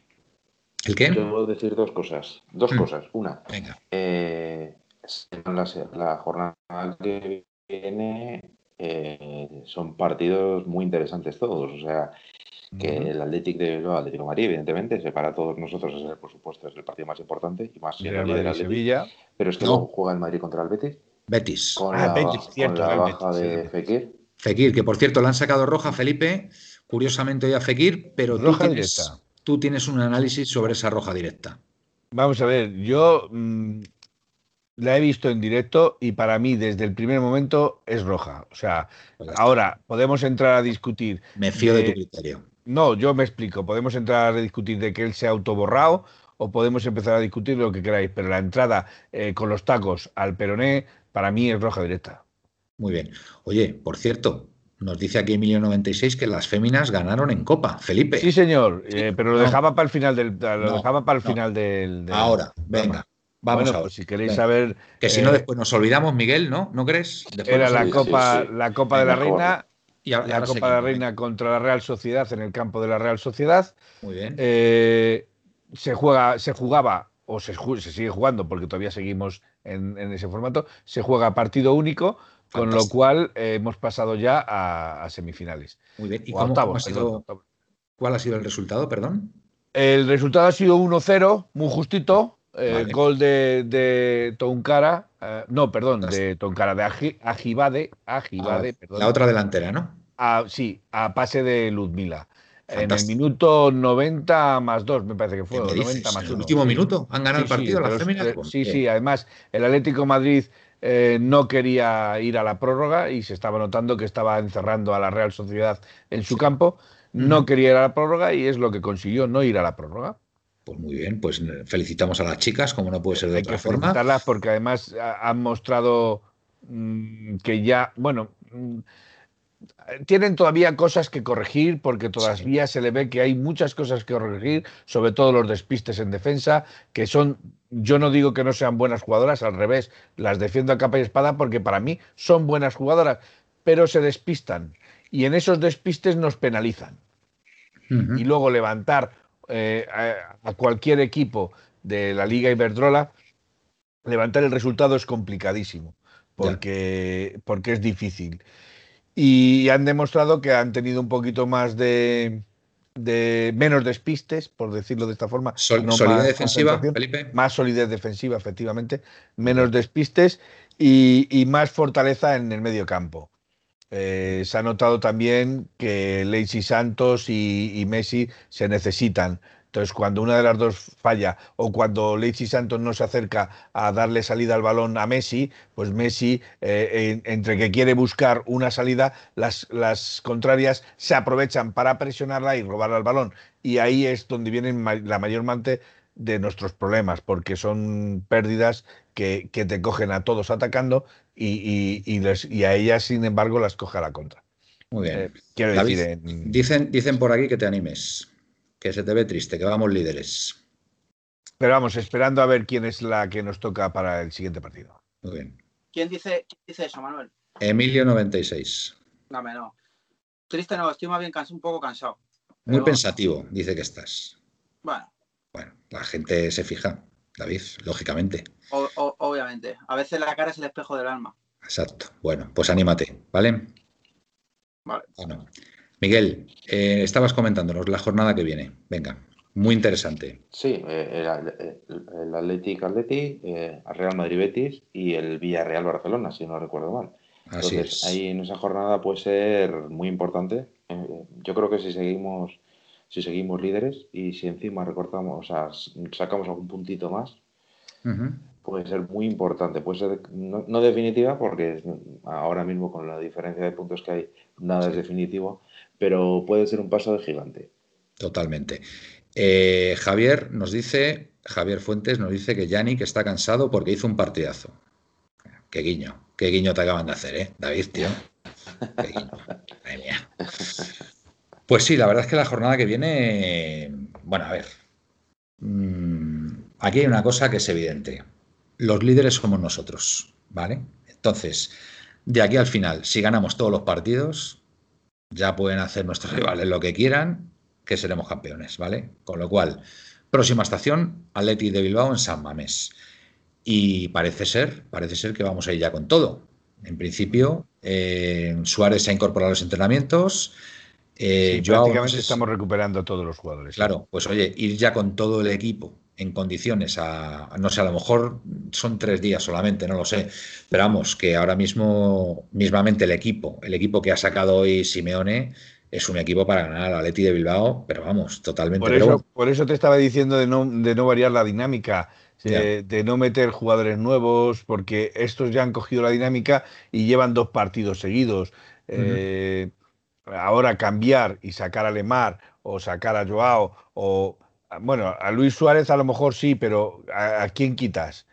S1: ¿El qué?
S4: yo a decir dos cosas. Dos
S1: Mm.
S4: cosas. Una,
S1: Venga.
S4: eh, la, la jornada que viene eh, son partidos muy interesantes todos. O sea, que el Athletic de Bilbao, Atlético de Madrid, evidentemente, ese para todos nosotros es el, por supuesto, es el partido más importante y más
S2: Real
S4: líder
S2: Madrid,
S4: Athletic.
S2: Sevilla.
S4: Pero es que
S1: No.
S4: juega el Madrid contra el Betis
S1: Betis.
S4: con
S2: Ah,
S4: la,
S2: Betis, cierto,
S4: con la baja
S2: Betis,
S4: de
S2: sí.
S4: Fekir.
S1: Fekir, que por cierto le han sacado roja, Felipe. Curiosamente hoy a Fekir, pero tú
S2: Roja
S1: tienes,
S2: directa.
S1: tú tienes un análisis sobre esa roja directa.
S2: Vamos a ver, yo mm, la he visto en directo y para mí desde el primer momento es roja. O sea,
S1: Pues
S2: ahora podemos entrar a discutir.
S1: Me fío de
S2: de-
S1: tu criterio.
S2: No, yo me explico. Podemos entrar a discutir de que él se ha autoborrado o podemos empezar a discutir lo que queráis, pero la entrada eh, con los tacos al peroné para mí es roja directa.
S1: Muy bien. Oye, por cierto, nos dice aquí Emilio96 que las féminas ganaron en Copa. Felipe,
S2: Sí, señor, eh, pero lo
S1: No.
S2: dejaba para el final del. Lo
S1: No,
S2: dejaba para el
S1: no.
S2: final del. del
S1: ahora, venga, vamos
S2: bueno,
S1: a
S2: pues si queréis
S1: Venga.
S2: saber.
S1: Que si no,
S2: eh,
S1: después nos olvidamos, Miguel, ¿no? ¿No crees? Después
S2: Era la
S1: olvidamos.
S2: Copa,
S4: sí, sí.
S2: la Copa de la
S4: Mejor.
S2: Reina,
S1: Y ahora-
S2: la
S1: ahora
S2: Copa de la. Reina contra la Real Sociedad en el campo de la Real Sociedad.
S1: Muy bien.
S2: Eh, se juega, se jugaba, o se, se sigue jugando, porque todavía seguimos en, en ese formato, se juega partido único, con lo cual eh, hemos pasado ya a, a semifinales.
S1: Muy bien. ¿Y cómo,
S2: octavos,
S1: ha sido, cuál ha sido el resultado, perdón?
S2: El resultado ha sido 1-0, muy justito. Gol de, de Tonkara, eh, no, perdón, de Tonkara, de Aji- Ajibade, Ajibade,
S1: Ah,
S2: perdón.
S1: la otra delantera, ¿no?
S2: a- sí, a pase de Ludmila. En el minuto 90 más 2, me parece que fue,
S1: ¿Qué
S2: o
S1: me
S2: 90
S1: dices?
S2: más
S1: ¿En el
S2: 1.
S1: último minuto han ganado el partido las
S2: pero es-
S1: féminas?
S2: eh, sí, sí, además el Atlético Madrid eh, no quería ir a la prórroga y se estaba notando que estaba encerrando a la Real Sociedad en su campo. No quería ir a la prórroga y es lo que consiguió, no ir a la prórroga.
S1: Pues muy bien, pues felicitamos a las chicas, como no puede ser de
S2: Hay
S1: otra
S2: que
S1: forma.
S2: felicitarlas porque además ha- han mostrado mm, que ya, bueno, mm, tienen todavía cosas que corregir porque todavía se le ve que hay muchas cosas que corregir, sobre todo los despistes en defensa, que son, yo no digo que no sean buenas jugadoras, al revés, las defiendo a capa y espada porque para mí son buenas jugadoras, pero se despistan y en esos despistes nos penalizan. Y luego levantar eh, a, cualquier equipo de la Liga Iberdrola, levantar el resultado es complicadísimo porque, porque es difícil y han demostrado que han tenido un poquito más de, menos despistes, por decirlo de esta forma.
S1: solidez defensiva, Felipe.
S2: Más solidez defensiva, efectivamente. Menos despistes y, más fortaleza en el medio campo. Eh, se ha notado también que Lacey Santos y Messi se necesitan. Entonces, cuando una de las dos falla o cuando Lechi Santos no se acerca a darle salida al balón a Messi, pues Messi, eh, entre que quiere buscar una salida, las, contrarias se aprovechan para presionarla y robar al balón. Y ahí es donde vienen la mayor parte de nuestros problemas, porque son pérdidas que, te cogen a todos atacando y, y, a ellas, sin embargo, las coge a la contra.
S1: Muy bien. Eh, quiero decir, dicen, dicen por aquí que te animes que se te ve triste, que vamos líderes.
S2: Pero vamos, esperando a ver quién es la que nos toca para el siguiente partido.
S1: Muy bien.
S3: ¿Quién dice, dice eso, Manuel?
S1: Emilio96.
S3: No, no. Triste no, estoy más bien un poco cansado.
S1: Muy pensativo, dice que estás.
S3: Bueno.
S1: Bueno, la gente se fija, David, lógicamente.
S3: Obviamente. A veces la cara es el espejo del alma.
S1: Exacto. Bueno, pues anímate, ¿vale?
S3: Vale.
S1: Bueno. Miguel, eh, estabas comentándonos la jornada que viene. Venga, muy interesante.
S4: Sí, eh, el, Atlético Atleti, eh, Real Madrid Betis y el Villarreal Barcelona, si no recuerdo mal.
S1: Así
S4: Entonces, ahí en esa jornada puede ser muy importante. yo creo que si seguimos, si seguimos líderes y si encima recortamos, o sea, sacamos algún puntito más, puede ser muy importante. Puede ser no, definitiva, porque ahora mismo con la diferencia de puntos que hay, nada es definitivo pero puede ser un paso de gigante.
S1: Totalmente. Eh, Javier nos dice, Javier Fuentes nos dice que Yannick está cansado porque hizo un partidazo. Qué guiño, qué guiño te acaban de hacer, ¿eh? David, tío. Qué guiño. mía. Pues sí, la verdad es que la jornada que viene, bueno, a ver, mm, aquí hay una cosa que es evidente. Los líderes somos nosotros, ¿vale? Entonces, de aquí al final, si ganamos todos los partidos, ya pueden hacer nuestros rivales lo que quieran, que seremos campeones, ¿vale? Con lo cual, próxima estación, Atleti de Bilbao en San Mamés. Y parece ser, parece ser que vamos a ir ya con todo. En principio, eh, Suárez se ha incorporado a los entrenamientos.
S2: Eh, prácticamente estamos recuperando a todos los jugadores.
S1: Claro, pues oye, ir ya con todo el equipo en condiciones a, no sé, a lo mejor son tres días solamente, no lo sé, pero vamos, que ahora mismo, mismamente el equipo, el equipo que ha sacado hoy Simeone, es un equipo para ganar a Leti de Bilbao, pero vamos, totalmente.
S2: Por eso, por eso te estaba diciendo de no, de no variar la dinámica, de, no meter jugadores nuevos, porque estos ya han cogido la dinámica y llevan dos partidos seguidos. Eh, ahora cambiar y sacar a Lemar o sacar a Joao o bueno, a Luis Suárez a lo mejor sí, pero ¿a, quién quitas?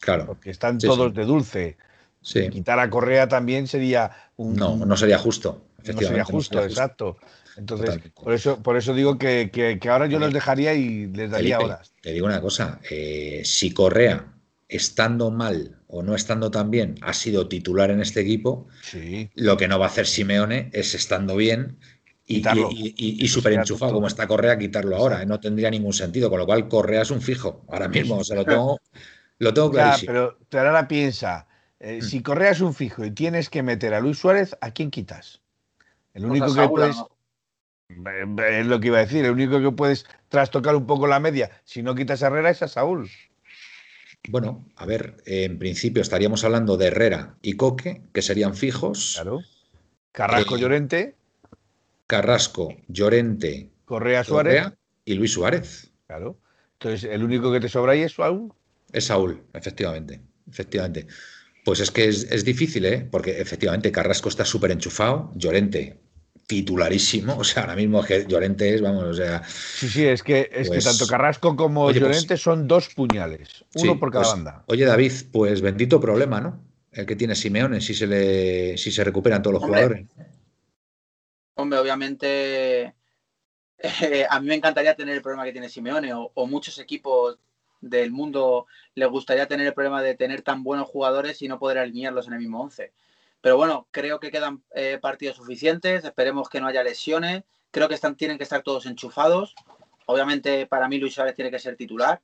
S1: Claro.
S2: Porque están todos de dulce.
S1: Sí.
S2: Quitar a Correa también sería un.
S1: No, no sería justo.
S2: No sería justo, exacto. Entonces, por eso, por eso digo que, ahora yo los dejaría y les daría horas.
S1: Te digo una cosa: eh, si Correa, estando mal o no estando tan bien, ha sido titular en este equipo, lo que no va a hacer Simeone es estando bien y, y, súper enchufado como está Correa, quitarlo ahora. ¿eh? No tendría ningún sentido. Con lo cual, Correa es un fijo. Ahora mismo, se lo tengo, lo tengo clarísimo.
S2: pero ahora piensa: eh, mm. si Correa es un fijo y tienes que meter a Luis Suárez, ¿a quién quitas? El pues único que puedes. Es lo que iba a decir. El único que puedes trastocar un poco la media, si no quitas a Herrera, es a Saúl.
S1: Bueno, a ver, en principio estaríamos hablando de Herrera y Coque, que serían fijos.
S2: Claro. Carrasco eh, Llorente.
S1: Carrasco, Llorente,
S2: Correa Suárez
S1: y Luis Suárez.
S2: Claro. Entonces, ¿el único que te sobra ahí es Saúl?
S1: Es Saúl, efectivamente. Efectivamente. Pues es que es, difícil, ¿eh? Porque efectivamente Carrasco está súper enchufado, Llorente titularísimo, o sea, ahora mismo que Llorente es, vamos, o sea...
S2: Sí, sí, es que, es que pues tanto Carrasco como pues Llorente son dos puñales, uno por cada banda.
S1: Oye, David, pues bendito problema, ¿no? el que tiene Simeone, si se le, si se recuperan todos los jugadores.
S3: Hombre, obviamente eh, a mí me encantaría tener el problema que tiene Simeone o, muchos equipos del mundo les gustaría tener el problema de tener tan buenos jugadores y no poder alinearlos en el mismo once. Pero bueno, creo que quedan eh, partidos suficientes, esperemos que no haya lesiones, creo que están, tienen que estar todos enchufados. Obviamente para mí Luis Suárez tiene que ser titular,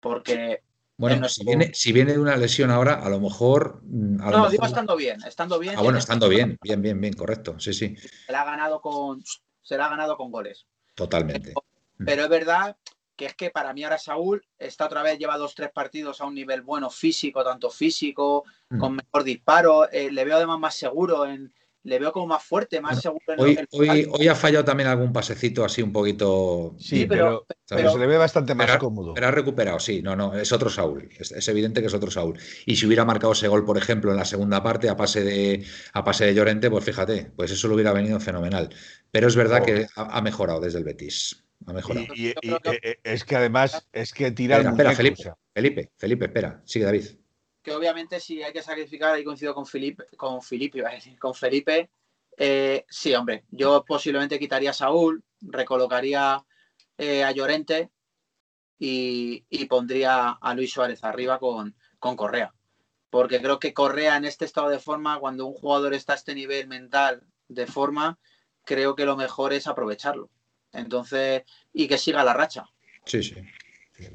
S3: porque...
S1: Bueno, si, viene, si viene de una lesión ahora, a lo mejor...
S3: Mm, no, digo estando bien, estando bien.
S1: Ah, bueno, estando bien, bien, bien, bien, correcto, sí, sí.
S3: Se ha ganado con, se la ha ganado con goles.
S1: Totalmente.
S3: Mm. Pero, es verdad que es que para mí ahora Saúl está otra vez, lleva dos, tres partidos a un nivel bueno físico, tanto físico, mm. con mejor disparo. Eh, le veo además más seguro en, le veo como más fuerte, más seguro. En
S1: hoy, hoy, hoy, ha fallado también algún pasecito así un poquito.
S2: Sí, pero, se le ve bastante más cómodo.
S1: Pero ha recuperado, sí, no, no, es otro Saúl. Es, evidente que es otro Saúl. Y si hubiera marcado ese gol, por ejemplo, en la segunda parte, a pase de, a pase de Llorente, pues fíjate, pues eso le hubiera venido fenomenal. Pero es verdad que ha, mejorado desde el Betis. Ha mejorado.
S2: Y, eh, eh, es que además es que tira
S1: espera, Felipe, Felipe, Felipe, espera, sigue David
S3: que obviamente si hay que sacrificar, ahí coincido con Felipe, con Felipe, con Felipe, eh, sí, hombre, yo posiblemente quitaría a Saúl, recolocaría eh, a Llorente y, pondría a Luis Suárez arriba con, con Correa. Porque creo que Correa en este estado de forma, cuando un jugador está a este nivel mental de forma, creo que lo mejor es aprovecharlo. Entonces, y que siga la racha.
S1: Sí, sí.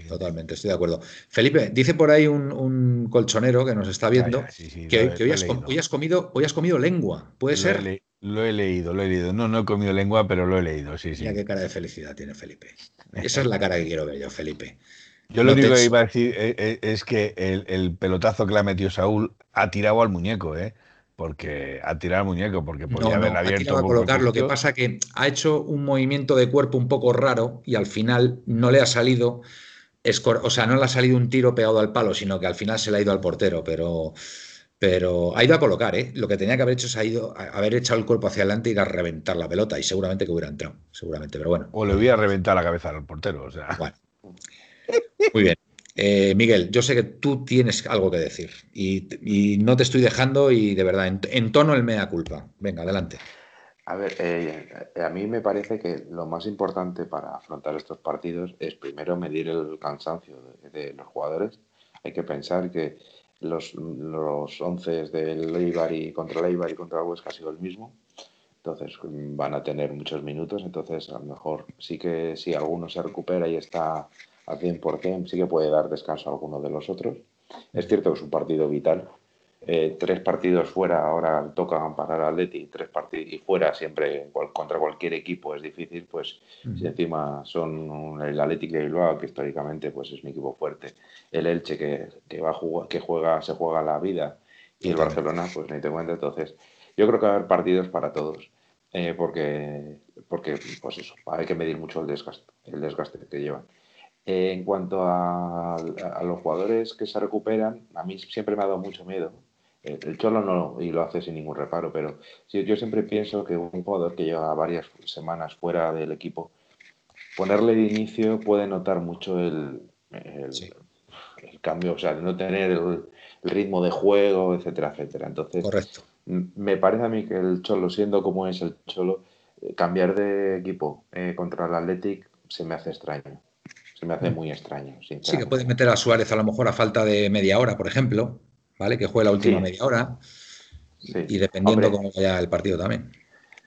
S1: Totalmente, estoy de acuerdo. Felipe, dice por ahí un, colchonero que nos está viendo que, hoy, has, comido, hoy has comido lengua. ¿Puede ser?
S2: lo he leído, lo he leído. No, no he comido lengua, pero lo he leído, sí, sí.
S1: Mira qué cara de felicidad tiene Felipe. Esa es la cara que quiero ver yo, Felipe.
S2: Yo lo único que iba a decir eh, eh, es, que el, pelotazo que le ha metido Saúl ha tirado al muñeco, ¿eh? Porque ha tirado al muñeco, porque podría haber abierto.
S1: a colocar. Lo que pasa que ha hecho un movimiento de cuerpo un poco raro y al final no le ha salido o sea, no le ha salido un tiro pegado al palo, sino que al final se le ha ido al portero, pero, pero ha ido a colocar, ¿eh? Lo que tenía que haber hecho es ha ido a haber echado el cuerpo hacia adelante y ir a reventar la pelota, y seguramente que hubiera entrado, seguramente, pero bueno.
S2: O le hubiera reventado la cabeza al portero, o sea.
S1: Bueno. Muy bien. Eh, Miguel, yo sé que tú tienes algo que decir y, no te estoy dejando y de verdad, en, en tono el mea culpa. Venga, adelante.
S4: A ver, eh, a mí me parece que lo más importante para afrontar estos partidos es primero medir el cansancio de, los jugadores. Hay que pensar que los, los once del Eibar y contra el Eibar y contra el Huesca ha sido el mismo. Entonces van a tener muchos minutos. Entonces, a lo mejor sí que si alguno se recupera y está al 100%, sí que puede dar descanso a alguno de los otros. Es cierto que es un partido vital, eh, tres partidos fuera, ahora tocan parar al Atleti, tres partidos y fuera siempre contra cualquier equipo es difícil, pues si encima son el Atlético de Bilbao, que históricamente pues es mi equipo fuerte, el Elche que, que va a jugar, que juega, se juega la vida, y el Barcelona, pues ni te cuento, entonces yo creo que va a haber partidos para todos. Eh, porque, porque pues eso, hay que medir mucho el desgaste, el desgaste que llevan. Eh, en cuanto a, a, los jugadores que se recuperan, a mí siempre me ha dado mucho miedo el Cholo no, y lo hace sin ningún reparo, pero yo siempre pienso que un jugador que lleva varias semanas fuera del equipo, ponerle de inicio puede notar mucho el, el, cambio, o sea, no tener el, ritmo de juego, etcétera, etcétera. Entonces,
S1: Correcto.
S4: me parece a mí que el Cholo, siendo como es el Cholo, eh, cambiar de equipo eh, contra el Athletic se me hace extraño. Se me hace mm. muy extraño. Sí,
S1: que puedes meter a Suárez a lo mejor a falta de media hora, por ejemplo. ¿Vale? Que juegue la última media hora. Y dependiendo cómo vaya el partido también.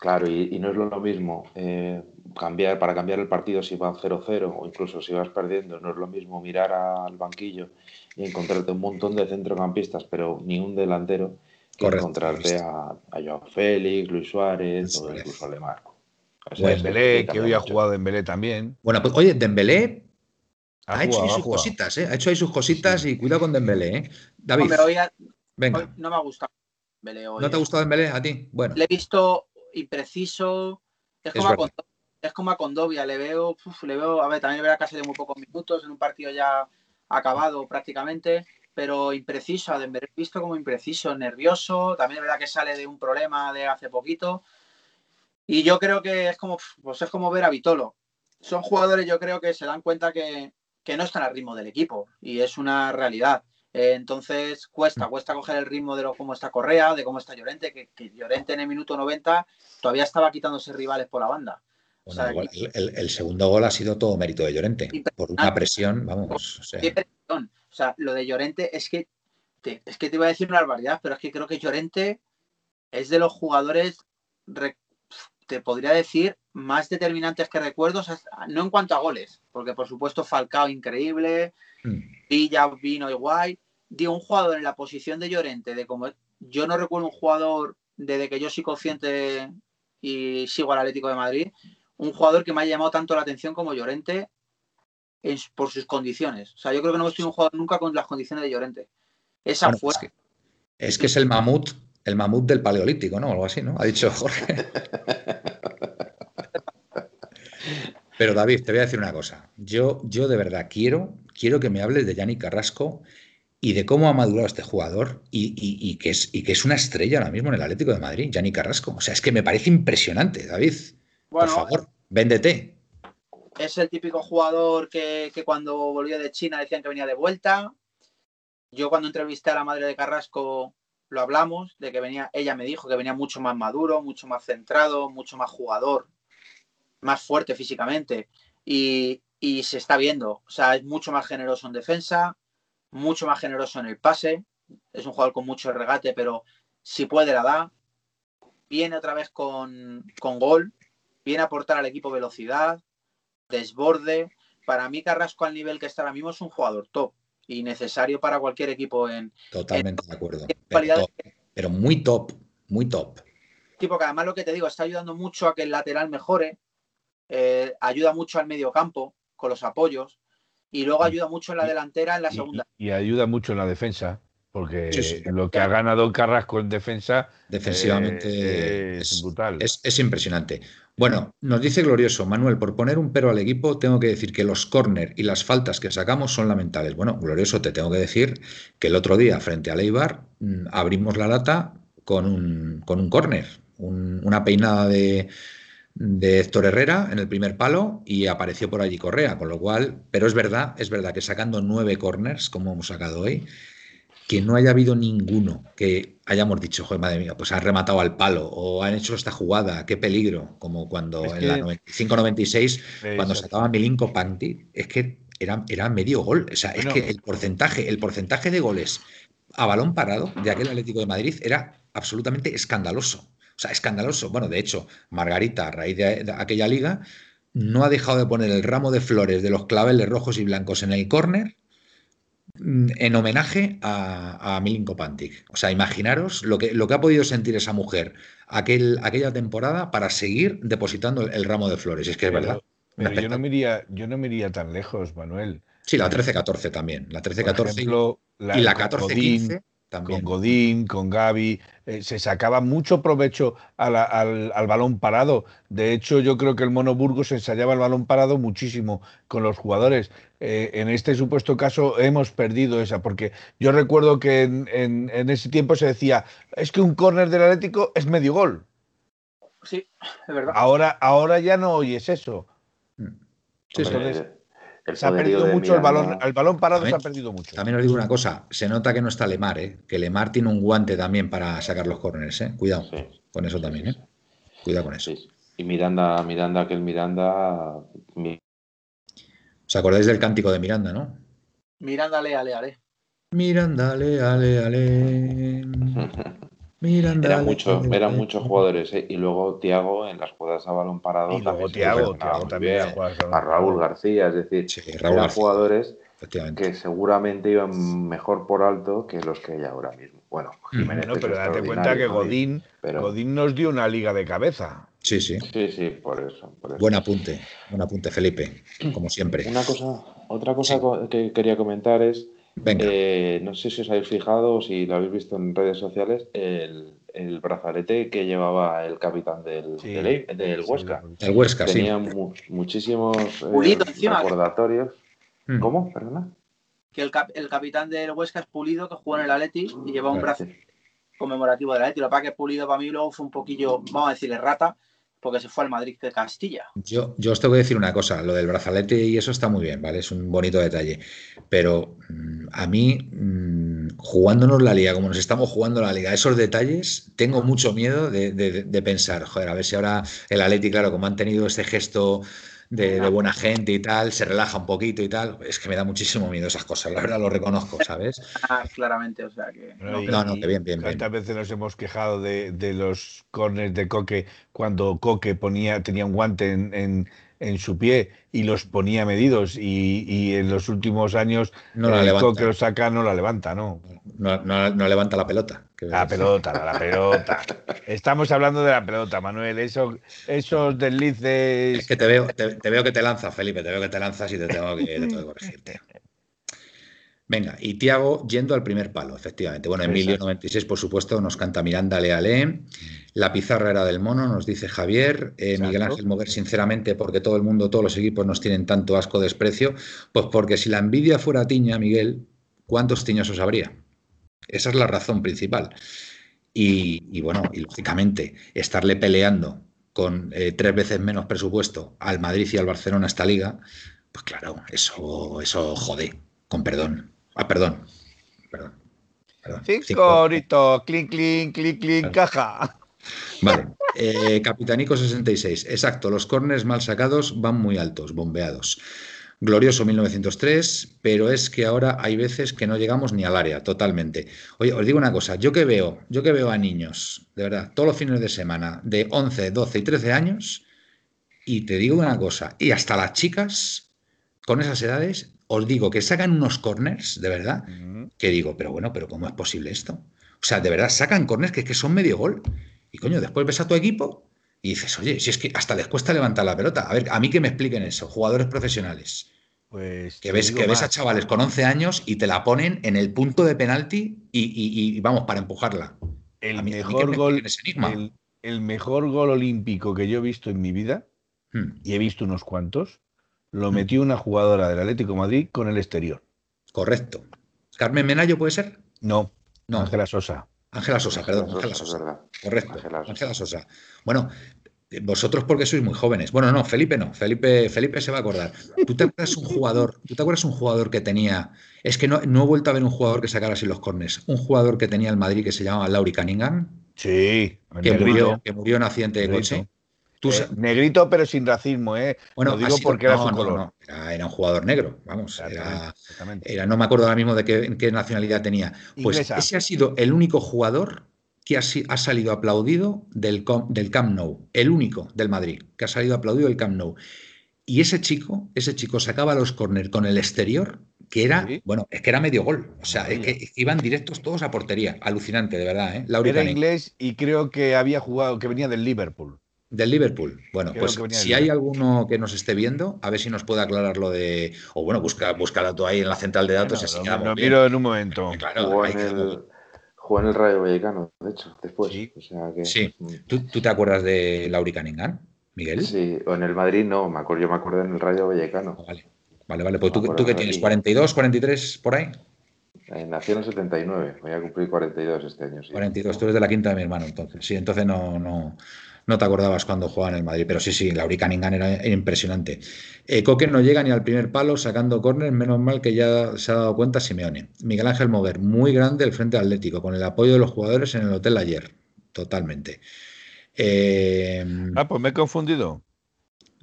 S4: Claro, y, no es lo mismo eh, cambiar para cambiar el partido si van 0-0 o incluso si vas perdiendo, no es lo mismo mirar al banquillo y encontrarte un montón de centrocampistas, pero ni un delantero, que encontrarte a, a Joao Félix, Luis Suárez o incluso a Lemarco.
S2: O Dembélé, que hoy ha jugado Dembélé también.
S1: Bueno, pues oye, Dembélé ha, hecho ahí sus cositas, ¿eh? Ha hecho ahí sus cositas y cuidado con Dembélé, ¿eh? David. venga.
S3: no me ha gustado
S1: Dembélé hoy. ¿No te ha gustado Dembélé a ti? Bueno.
S3: Le he visto impreciso. Es como, a, es como a Condovia. Le veo, le veo, a ver, también le veo casi de muy pocos minutos en un partido ya acabado prácticamente, pero impreciso. A Dembélé he visto como impreciso, nervioso. También es verdad que sale de un problema de hace poquito. Y yo creo que es como, pues es como ver a Vitolo. Son jugadores, yo creo que se dan cuenta que, que no están al ritmo del equipo y es una realidad. Eh, entonces cuesta, cuesta coger el ritmo de lo, cómo está Correa, de cómo está Llorente, que, que Llorente en el minuto 90 todavía estaba quitándose rivales por la banda. O
S1: Bueno,
S3: sea,
S1: igual, el, el- el segundo gol ha sido todo mérito de Llorente. Por una presión, vamos. o sea,
S3: presión. O sea, lo de Llorente es que te, es que te iba a decir una barbaridad, pero es que creo que Llorente es de los jugadores, re- te podría decir, más determinantes que recuerdos, no en cuanto a goles, porque por supuesto Falcao increíble,
S1: mm,
S3: Villa vino igual. Digo, un jugador en la posición de Llorente, de como yo no recuerdo un jugador desde que yo soy consciente y sigo al Atlético de Madrid, un jugador que me ha llamado tanto la atención como Llorente en- por sus condiciones. O sea, yo creo que no hemos tenido un jugador nunca con las condiciones de Llorente. Esa
S1: bueno,
S3: fue.
S1: es, que, es que es el mamut, el mamut del paleolítico, ¿no? Algo así, ¿no? Ha dicho Jorge. Pero David, te voy a decir una cosa. Yo, yo de verdad quiero, quiero que me hables de Yannick Carrasco y de cómo ha madurado este jugador y, y- y que es, y que es una estrella ahora mismo en el Atlético de Madrid, Yannick Carrasco. O sea, es que me parece impresionante, David.
S3: Bueno,
S1: Por favor, véndete.
S3: es el típico jugador que, que cuando volvió de China decían que venía de vuelta. Yo cuando entrevisté a la madre de Carrasco lo hablamos, de que venía, ella me dijo que venía mucho más maduro, mucho más centrado, mucho más jugador, más fuerte físicamente. Y, y se está viendo. O sea, es mucho más generoso en defensa, mucho más generoso en el pase. Es un jugador con mucho regate, pero si puede la da. Viene otra vez con, con gol, viene a aportar al equipo velocidad, desborde. Para mí, Carrasco al nivel que está ahora mismo es un jugador top y necesario para cualquier equipo en
S1: Totalmente de acuerdo. Pero,
S3: cualidades
S1: top, pero muy top, muy top.
S3: tipo que además lo que te digo está ayudando mucho a que el lateral mejore, eh, ayuda mucho al medio campo con los apoyos y luego ayuda mucho en la delantera en la segunda.
S2: Y, y ayuda mucho en la defensa, porque
S1: Sí, sí.
S2: lo que ha ganado Carrasco en defensa
S1: Defensivamente
S2: eh, es,
S1: es,
S2: brutal.
S1: es- es impresionante. Bueno, nos dice Glorioso, Manuel, por poner un pero al equipo, tengo que decir que los córner y las faltas que sacamos son lamentables. Bueno, Glorioso, te tengo que decir que el otro día, frente a Leibar, mm, abrimos la lata con un, con un córner, un- una peinada de, de Héctor Herrera en el primer palo y apareció por allí Correa, con lo cual, pero es verdad, es verdad que sacando nueve corners, como hemos sacado hoy, que no haya habido ninguno que hayamos dicho, joder, madre mía, pues han rematado al palo o han hecho esta jugada, qué peligro, como cuando
S2: Es
S1: en
S2: que-
S1: la 95-96, cuando sacaba Milinko Panti, es que era, era medio gol. O sea,
S2: Bueno.
S1: es que el porcentaje, el porcentaje de goles a balón parado de aquel Atlético de Madrid era absolutamente escandaloso. O sea, escandaloso. Bueno, de hecho, Margarita, a raíz de, de aquella liga, no ha dejado de poner el ramo de flores de los claveles rojos y blancos en el córner en homenaje a, a Milinko Pantic. O sea, imaginaros lo que, lo que ha podido sentir esa mujer aquel, aquella temporada para seguir depositando el, el ramo de flores. Es que es verdad.
S2: Pero yo no, me iría, yo no me iría tan lejos, Manuel.
S1: Sí, la 13-14 también. La
S2: Por
S1: 13-14 y- la
S2: con
S1: 14-15
S2: Godín,
S1: también.
S2: con Godín, con Gaby, eh, se sacaba mucho provecho a la- al, al balón parado. De hecho, yo creo que el Mono Burgos ensayaba el balón parado muchísimo con los jugadores. Eh, en este supuesto caso hemos perdido esa, porque yo recuerdo que en, en- en ese tiempo se decía, es que un córner del Atlético es medio gol.
S3: Sí, es verdad.
S2: Ahora, ahora ya no oyes eso.
S1: Sí, sí.
S2: Entonces,
S4: el,
S2: Se ha perdido mucho el balón, el balón parado se
S1: También-
S2: ha perdido mucho.
S1: También os digo una cosa, se nota que no está Lemar, ¿eh? que Lemar tiene un guante también para sacar los corners, ¿eh? cuidado
S4: Sí,
S1: con eso también, ¿eh? cuidado con eso.
S4: sí. Y Miranda, Miranda, aquel Miranda, mi-
S1: ¿Os acordáis del cántico de Miranda, no?
S3: Miranda, ale, ale, ale.
S1: Miranda, ale, ale, ale. Miranda,
S4: eran muchos, eran muchos jugadores. ¿eh? Y luego Tiago en las jugadas a balón parado
S2: Y luego
S4: también bien. A Raúl García, es decir,
S1: Sí, Raúl
S4: eran
S1: García,
S4: jugadores que seguramente iban mejor por alto que los que hay ahora mismo. Bueno,
S1: Mm.
S4: Jiménez
S2: No, pero date cuenta que. Godín,
S4: Pero-
S2: Godín nos dio una liga de cabeza.
S1: Sí, sí.
S4: Sí, sí, por eso. por eso.
S1: Buen apunte, buen apunte, Felipe, como siempre.
S4: Una cosa, otra cosa
S1: Sí.
S4: que quería comentar es,
S1: Venga,
S4: eh, no sé si os habéis fijado o si lo habéis visto en redes sociales, el, el brazalete que llevaba el capitán del,
S2: Sí,
S4: del,
S2: sí,
S4: Huesca.
S1: el Huesca, sí.
S4: Tenía mu- muchísimos eh, recordatorios.
S1: Mm.
S4: ¿Cómo? Perdona.
S3: Que el, cap- el capitán del Huesca es Pulido, que jugó en el Atleti y lleva un brazo conmemorativo del Atleti. Lo que pasa es que Pulido para mí luego fue un poquillo, vamos a decirle rata, porque se fue al Madrid de Castilla.
S1: Yo, yo os tengo que decir una cosa, lo del brazalete y eso está muy bien, ¿vale? Es un bonito detalle. Pero mm, a mí, mm, jugándonos la liga, como nos estamos jugando la liga, esos detalles, tengo mucho miedo de, de- de pensar, joder, a ver si ahora el Atleti, claro, como han tenido ese gesto de, de buena gente y tal, se relaja un poquito y tal, es que me da muchísimo miedo esas cosas, la verdad lo reconozco, ¿sabes?
S3: Ah, claramente, o sea que.
S2: Y-
S1: No, no, que bien, bien, bien.
S2: ¿Cuántas veces nos hemos quejado de, de los corners de Coque cuando Coque ponía, tenía un guante en, en- en su pie y los ponía medidos y, y en los últimos años
S1: No la
S2: el
S1: levanta.
S2: Coque lo saca, no la levanta, ¿no?
S1: No, no- no levanta la pelota. que-
S2: La pelota, la pelota. Estamos hablando de la pelota, Manuel. Eso, esos deslices.
S1: Es que te veo, te, te veo que te lanzas, Felipe, te veo que te lanzas y te tengo que, te tengo que corregirte. Venga, y Tiago yendo al primer palo, efectivamente. Bueno, Emilio
S2: Exacto.
S1: 96, por supuesto, nos canta Miranda Leale. La pizarra era del mono, nos dice Javier. Eh, Miguel. Ángel Mover, sinceramente, porque todo el mundo, todos los equipos nos tienen tanto asco, desprecio. Pues porque si la envidia fuera tiña, Miguel, ¿cuántos tiñosos habría? Esa es la razón principal. Y, y bueno, y lógicamente, estarle peleando con eh, tres veces menos presupuesto al Madrid y al Barcelona esta liga, pues claro, eso, eso jode, con perdón. Ah, perdón. Perdón. perdón.
S2: Cinco horitos, clink, clink, clink, clink, caja.
S1: Vale. Eh, Capitanico 66. Exacto, los corners mal sacados van muy altos, bombeados. Glorioso 1903, pero es que ahora hay veces que no llegamos ni al área, totalmente. Oye, os digo una cosa, yo que veo, yo que veo a niños, de verdad, todos los fines de semana, de 11, 12 y 13 años, y te digo una cosa, y hasta las chicas con esas edades, os digo que sacan unos corners, de verdad, que digo, pero bueno, pero ¿cómo es posible esto? O sea, de verdad, sacan corners que, que son medio gol. Y coño, después ves a tu equipo y dices, oye, si es que hasta les cuesta levantar la pelota. A ver, a mí que me expliquen eso, jugadores profesionales.
S2: Pues
S1: Que ves, que ves a chavales con 11 años y te la ponen en el punto de penalti y, y- y vamos, para empujarla.
S2: el
S1: mí-
S2: mejor
S1: me
S2: gol, el mejor gol olímpico que yo he visto en mi vida,
S1: Hmm,
S2: y he visto unos cuantos, lo metió una jugadora del Atlético de Madrid con el exterior.
S1: correcto. ¿Carmen Menayo puede ser?
S2: No,
S1: No,
S2: Ángela Sosa.
S1: Ángela Sosa, perdón,
S4: Ángela Sosa,
S1: Sosa. Correcto,
S4: Ángela Sosa.
S1: Bueno, eh, vosotros porque sois muy jóvenes. Bueno, no, Felipe no. Felipe, Felipe se va a acordar. ¿Tú te acuerdas un jugador? ¿Tú te acuerdas un jugador que tenía? Es que no, no he vuelto a ver un jugador que sacara así los cornes. Un jugador que tenía el Madrid que se llamaba Lauri Cunningham,
S2: Sí,
S1: que murió, que murió en accidente de coche. Tú
S2: Eh, negrito, pero sin racismo, ¿eh?
S1: bueno,
S2: lo digo
S1: sido-
S2: porque era
S1: no,
S2: su
S1: no,
S2: color.
S1: no, era, era un jugador negro, vamos,
S2: Exactamente,
S1: era, no me acuerdo ahora mismo de qué, qué nacionalidad tenía. Pues
S2: Inglesa.
S1: ese ha sido el único jugador que ha, ha salido aplaudido del, Camp Nou, el único del Madrid que ha salido aplaudido del Camp Nou. Y ese chico, ese chico sacaba los córner con el exterior, que era,
S2: Sí.
S1: bueno, es que era medio gol. O sea, es que iban directos todos a portería. Alucinante, de verdad, ¿eh?
S2: Era inglés y creo que había jugado, que venía del Liverpool.
S1: Del Liverpool. Bueno,
S2: Creo
S1: pues si hay alguno que nos esté viendo, a ver si nos puede aclarar lo de. O bueno, busca, búscala tú ahí en la central de datos así
S2: Bueno, lo, lo miro en un momento.
S1: Claro,
S4: Jugó en, el, jugó en el Rayo Vallecano, de hecho, después.
S2: Sí.
S4: O sea que,
S1: Sí.
S4: mm,
S1: ¿Tú, tú te acuerdas de Lauri Cunningham, Miguel?
S4: Sí, o en el Madrid no, me acuerdo, yo me acuerdo en el Rayo Vallecano.
S1: Ah, Vale, vale, vale. Pues tú,
S4: acuerdo
S1: ¿tú qué tienes,
S4: aquí.
S1: 42, 43 por ahí?
S4: Eh, nació en el 79, voy a cumplir 42 este año. Sí.
S1: 42, tú eres de la quinta de mi hermano, entonces. Sí, entonces no, no, no te acordabas cuando jugaba en el Madrid, pero sí, sí, Lauri Cunningham era, impresionante. Eh, Coque no llega ni al primer palo sacando córner, menos mal que ya se ha dado cuenta Simeone. Miguel Ángel Mover, muy grande el Frente Atlético, con el apoyo de los jugadores en el hotel ayer, totalmente. Eh,
S2: Ah, pues me he confundido.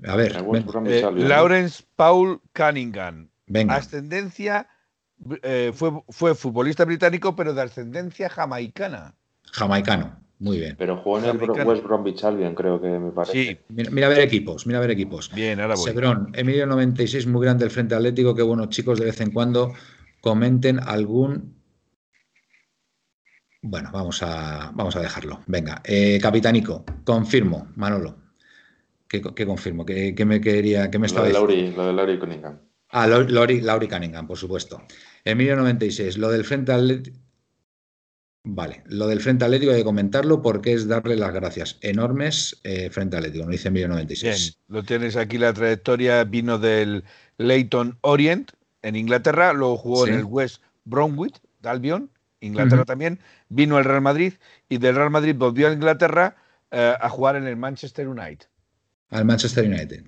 S1: a ver,
S2: Eh,
S4: ¿no?
S2: Lawrence Paul Cunningham.
S1: venga,
S2: Ascendencia, eh, fue, fue futbolista británico, pero de ascendencia jamaicana.
S1: jamaicano, muy bien.
S4: Pero jugó en el
S2: Americano.
S4: West Bromwich Albion, creo que me parece.
S2: Sí,
S1: Mira, mira a ver equipos, mira a ver equipos.
S2: bien, ahora voy.
S1: Sebrón, Emilio 96, muy grande el Frente Atlético. Qué bueno, chicos, de vez en cuando comenten algún. Bueno, vamos a, vamos a dejarlo. Venga, eh, Capitanico, confirmo, Manolo. ¿Qué, qué confirmo? ¿Qué, qué me quería, qué me
S4: Lo
S1: estaba
S4: de
S1: diciendo?
S4: Lauri, lo de Lauri Cunningham.
S1: Ah, Lau- Lauri, Lauri Cunningham, por supuesto. Emilio 96, lo del Frente Atlético. Vale, lo del Frente Atlético hay que comentarlo porque es darle las gracias enormes eh, Frente Atlético, no dice Emilio
S2: Bien,
S1: 96.
S2: lo tienes aquí la trayectoria, vino del Leighton Orient en Inglaterra, luego jugó
S1: Sí.
S2: en el West Bromwich, Albion, Inglaterra también, vino al Real Madrid y del Real Madrid volvió a Inglaterra eh, a jugar en el Manchester United.
S1: Al Manchester United.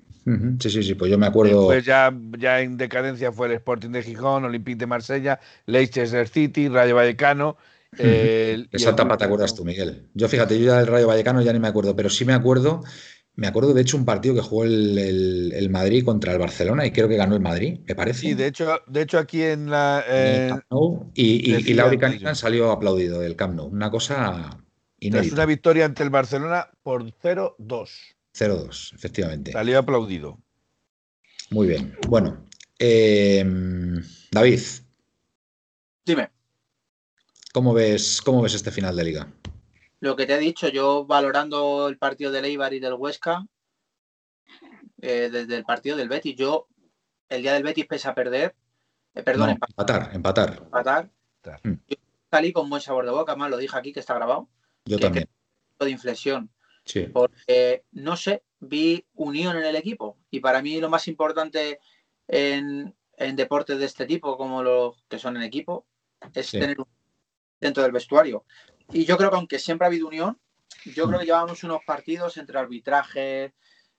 S1: Sí, sí, sí, pues yo me acuerdo.
S2: Pues ya, ya en decadencia fue el Sporting de Gijón, Olympique de Marsella, Leicester City, Rayo Vallecano.
S1: Eh, Esa etapa te acuerdas tú, Miguel. Yo fíjate, yo ya del Rayo Vallecano ya ni me acuerdo, pero sí me acuerdo, me acuerdo de hecho un partido que jugó el, Madrid contra el Barcelona y creo que ganó el Madrid, me parece.
S2: Sí, de hecho, de hecho aquí en la.
S1: y, y, Lauri salió aplaudido del Camp Nou. Una cosa
S2: inédita. Es una victoria ante el Barcelona por 0-2.
S1: 0-2, efectivamente.
S2: Salió aplaudido.
S1: Muy bien. Bueno, eh, David.
S3: Dime.
S1: ¿Cómo ves, ¿Cómo ves este final de liga?
S3: Lo que te he dicho, yo valorando el partido del Eibar y del Huesca, eh, desde el partido del Betis, yo el día del Betis pese a perder, eh, perdón,
S1: empatar, empatar.
S3: Empatar. Mm. Yo salí con buen sabor de boca, más lo dije aquí que está grabado.
S1: Yo también.
S3: de inflexión. Porque, no sé, vi unión en el equipo. Y para mí lo más importante en, deportes de este tipo, como los que son en equipo, es tener un dentro del vestuario. Y yo creo que aunque siempre ha habido unión, yo creo que llevamos unos partidos entre arbitraje,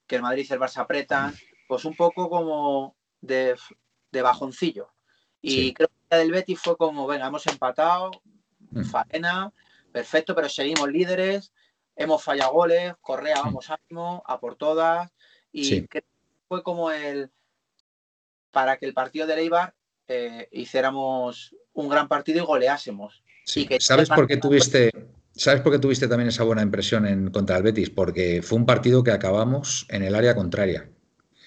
S3: que el Madrid y el Barça apretan, pues un poco como de, bajoncillo. Y creo que el del Betis fue como, venga, hemos empatado, mm. faena, perfecto, pero seguimos líderes, hemos fallado goles, Correa, vamos ánimo, a por todas. Y creo que fue como el para que el partido de Eibar eh, hiciéramos un gran partido y goleásemos.
S1: ¿Sabes por qué tuviste, ¿Sabes por qué tuviste también esa buena impresión en, contra el Betis? Porque fue un partido que acabamos en el área contraria.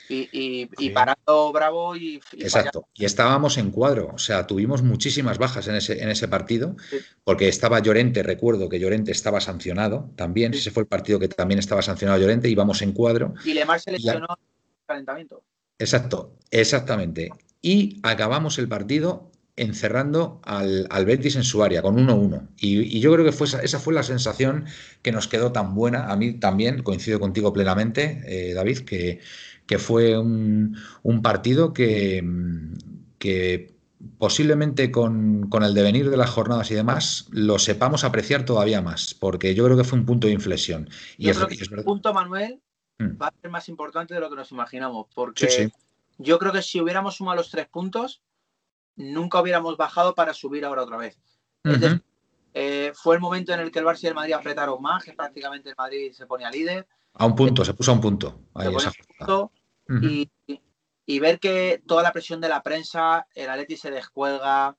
S3: Y, parando bravo y,
S1: Exacto. Y estábamos en cuadro. O sea, tuvimos muchísimas bajas en ese, en ese partido, porque estaba Llorente, recuerdo que Llorente estaba sancionado también. Ese fue el partido que también estaba sancionado Llorente, íbamos en cuadro.
S3: Y Lemar se lesionó el calentamiento.
S1: Exacto, exactamente. Y acabamos el partido encerrando al, al, Betis en su área con 1-1. Y, yo creo que fue esa, fue la sensación que nos quedó tan buena. A mí también, coincido contigo plenamente, eh, David, que, que fue un, partido que, que posiblemente con, el devenir de las jornadas y demás lo sepamos apreciar todavía más, porque yo creo que fue un punto de inflexión. Y
S3: yo creo que el punto, Manuel, mm. va a ser más importante de lo que nos imaginamos, porque yo creo que si hubiéramos sumado los tres puntos, nunca hubiéramos bajado para subir ahora otra vez. Eh, fue el momento en el que el Barça y el Madrid apretaron más, que prácticamente el Madrid se ponía líder.
S1: A un punto, se puso a un punto.
S3: y, ver que toda la presión de la prensa, el Atleti se descuelga,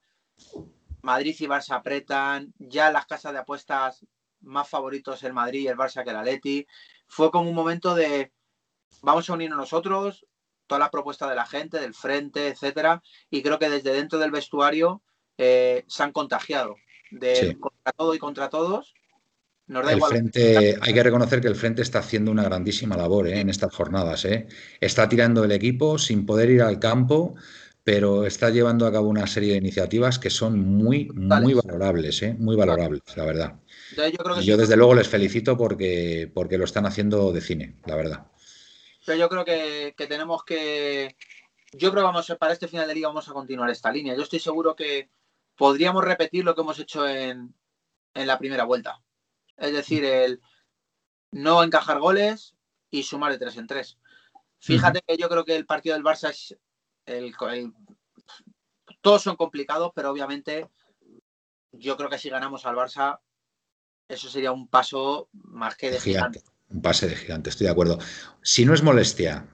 S3: Madrid y Barça apretan, ya las casas de apuestas más favoritos el Madrid y el Barça que el Atleti. Fue como un momento de vamos a unirnos nosotros, toda la propuesta de la gente, del frente, etcétera, y creo que desde dentro del vestuario eh, se han contagiado de contra todo y contra todos.
S1: Nos da el frente, hay que reconocer que el frente está haciendo una grandísima labor eh, en estas jornadas. Eh. Está tirando el equipo sin poder ir al campo, pero está llevando a cabo una serie de iniciativas que son muy, muy valorables, muy valorables, la verdad. yo, y yo desde luego les felicito porque, porque lo están haciendo de cine, la verdad
S3: pero yo creo que, tenemos que. Yo creo que vamos para este final de liga vamos a continuar esta línea. Yo estoy seguro que podríamos repetir lo que hemos hecho en, la primera vuelta. Es decir, el no encajar goles y sumar de tres en tres. Fíjate que yo creo que el partido del Barça es el, todos son complicados, pero obviamente yo creo que si ganamos al Barça, eso sería un paso más que de gigante.
S1: Pase de gigante, estoy de acuerdo. Si no es molestia,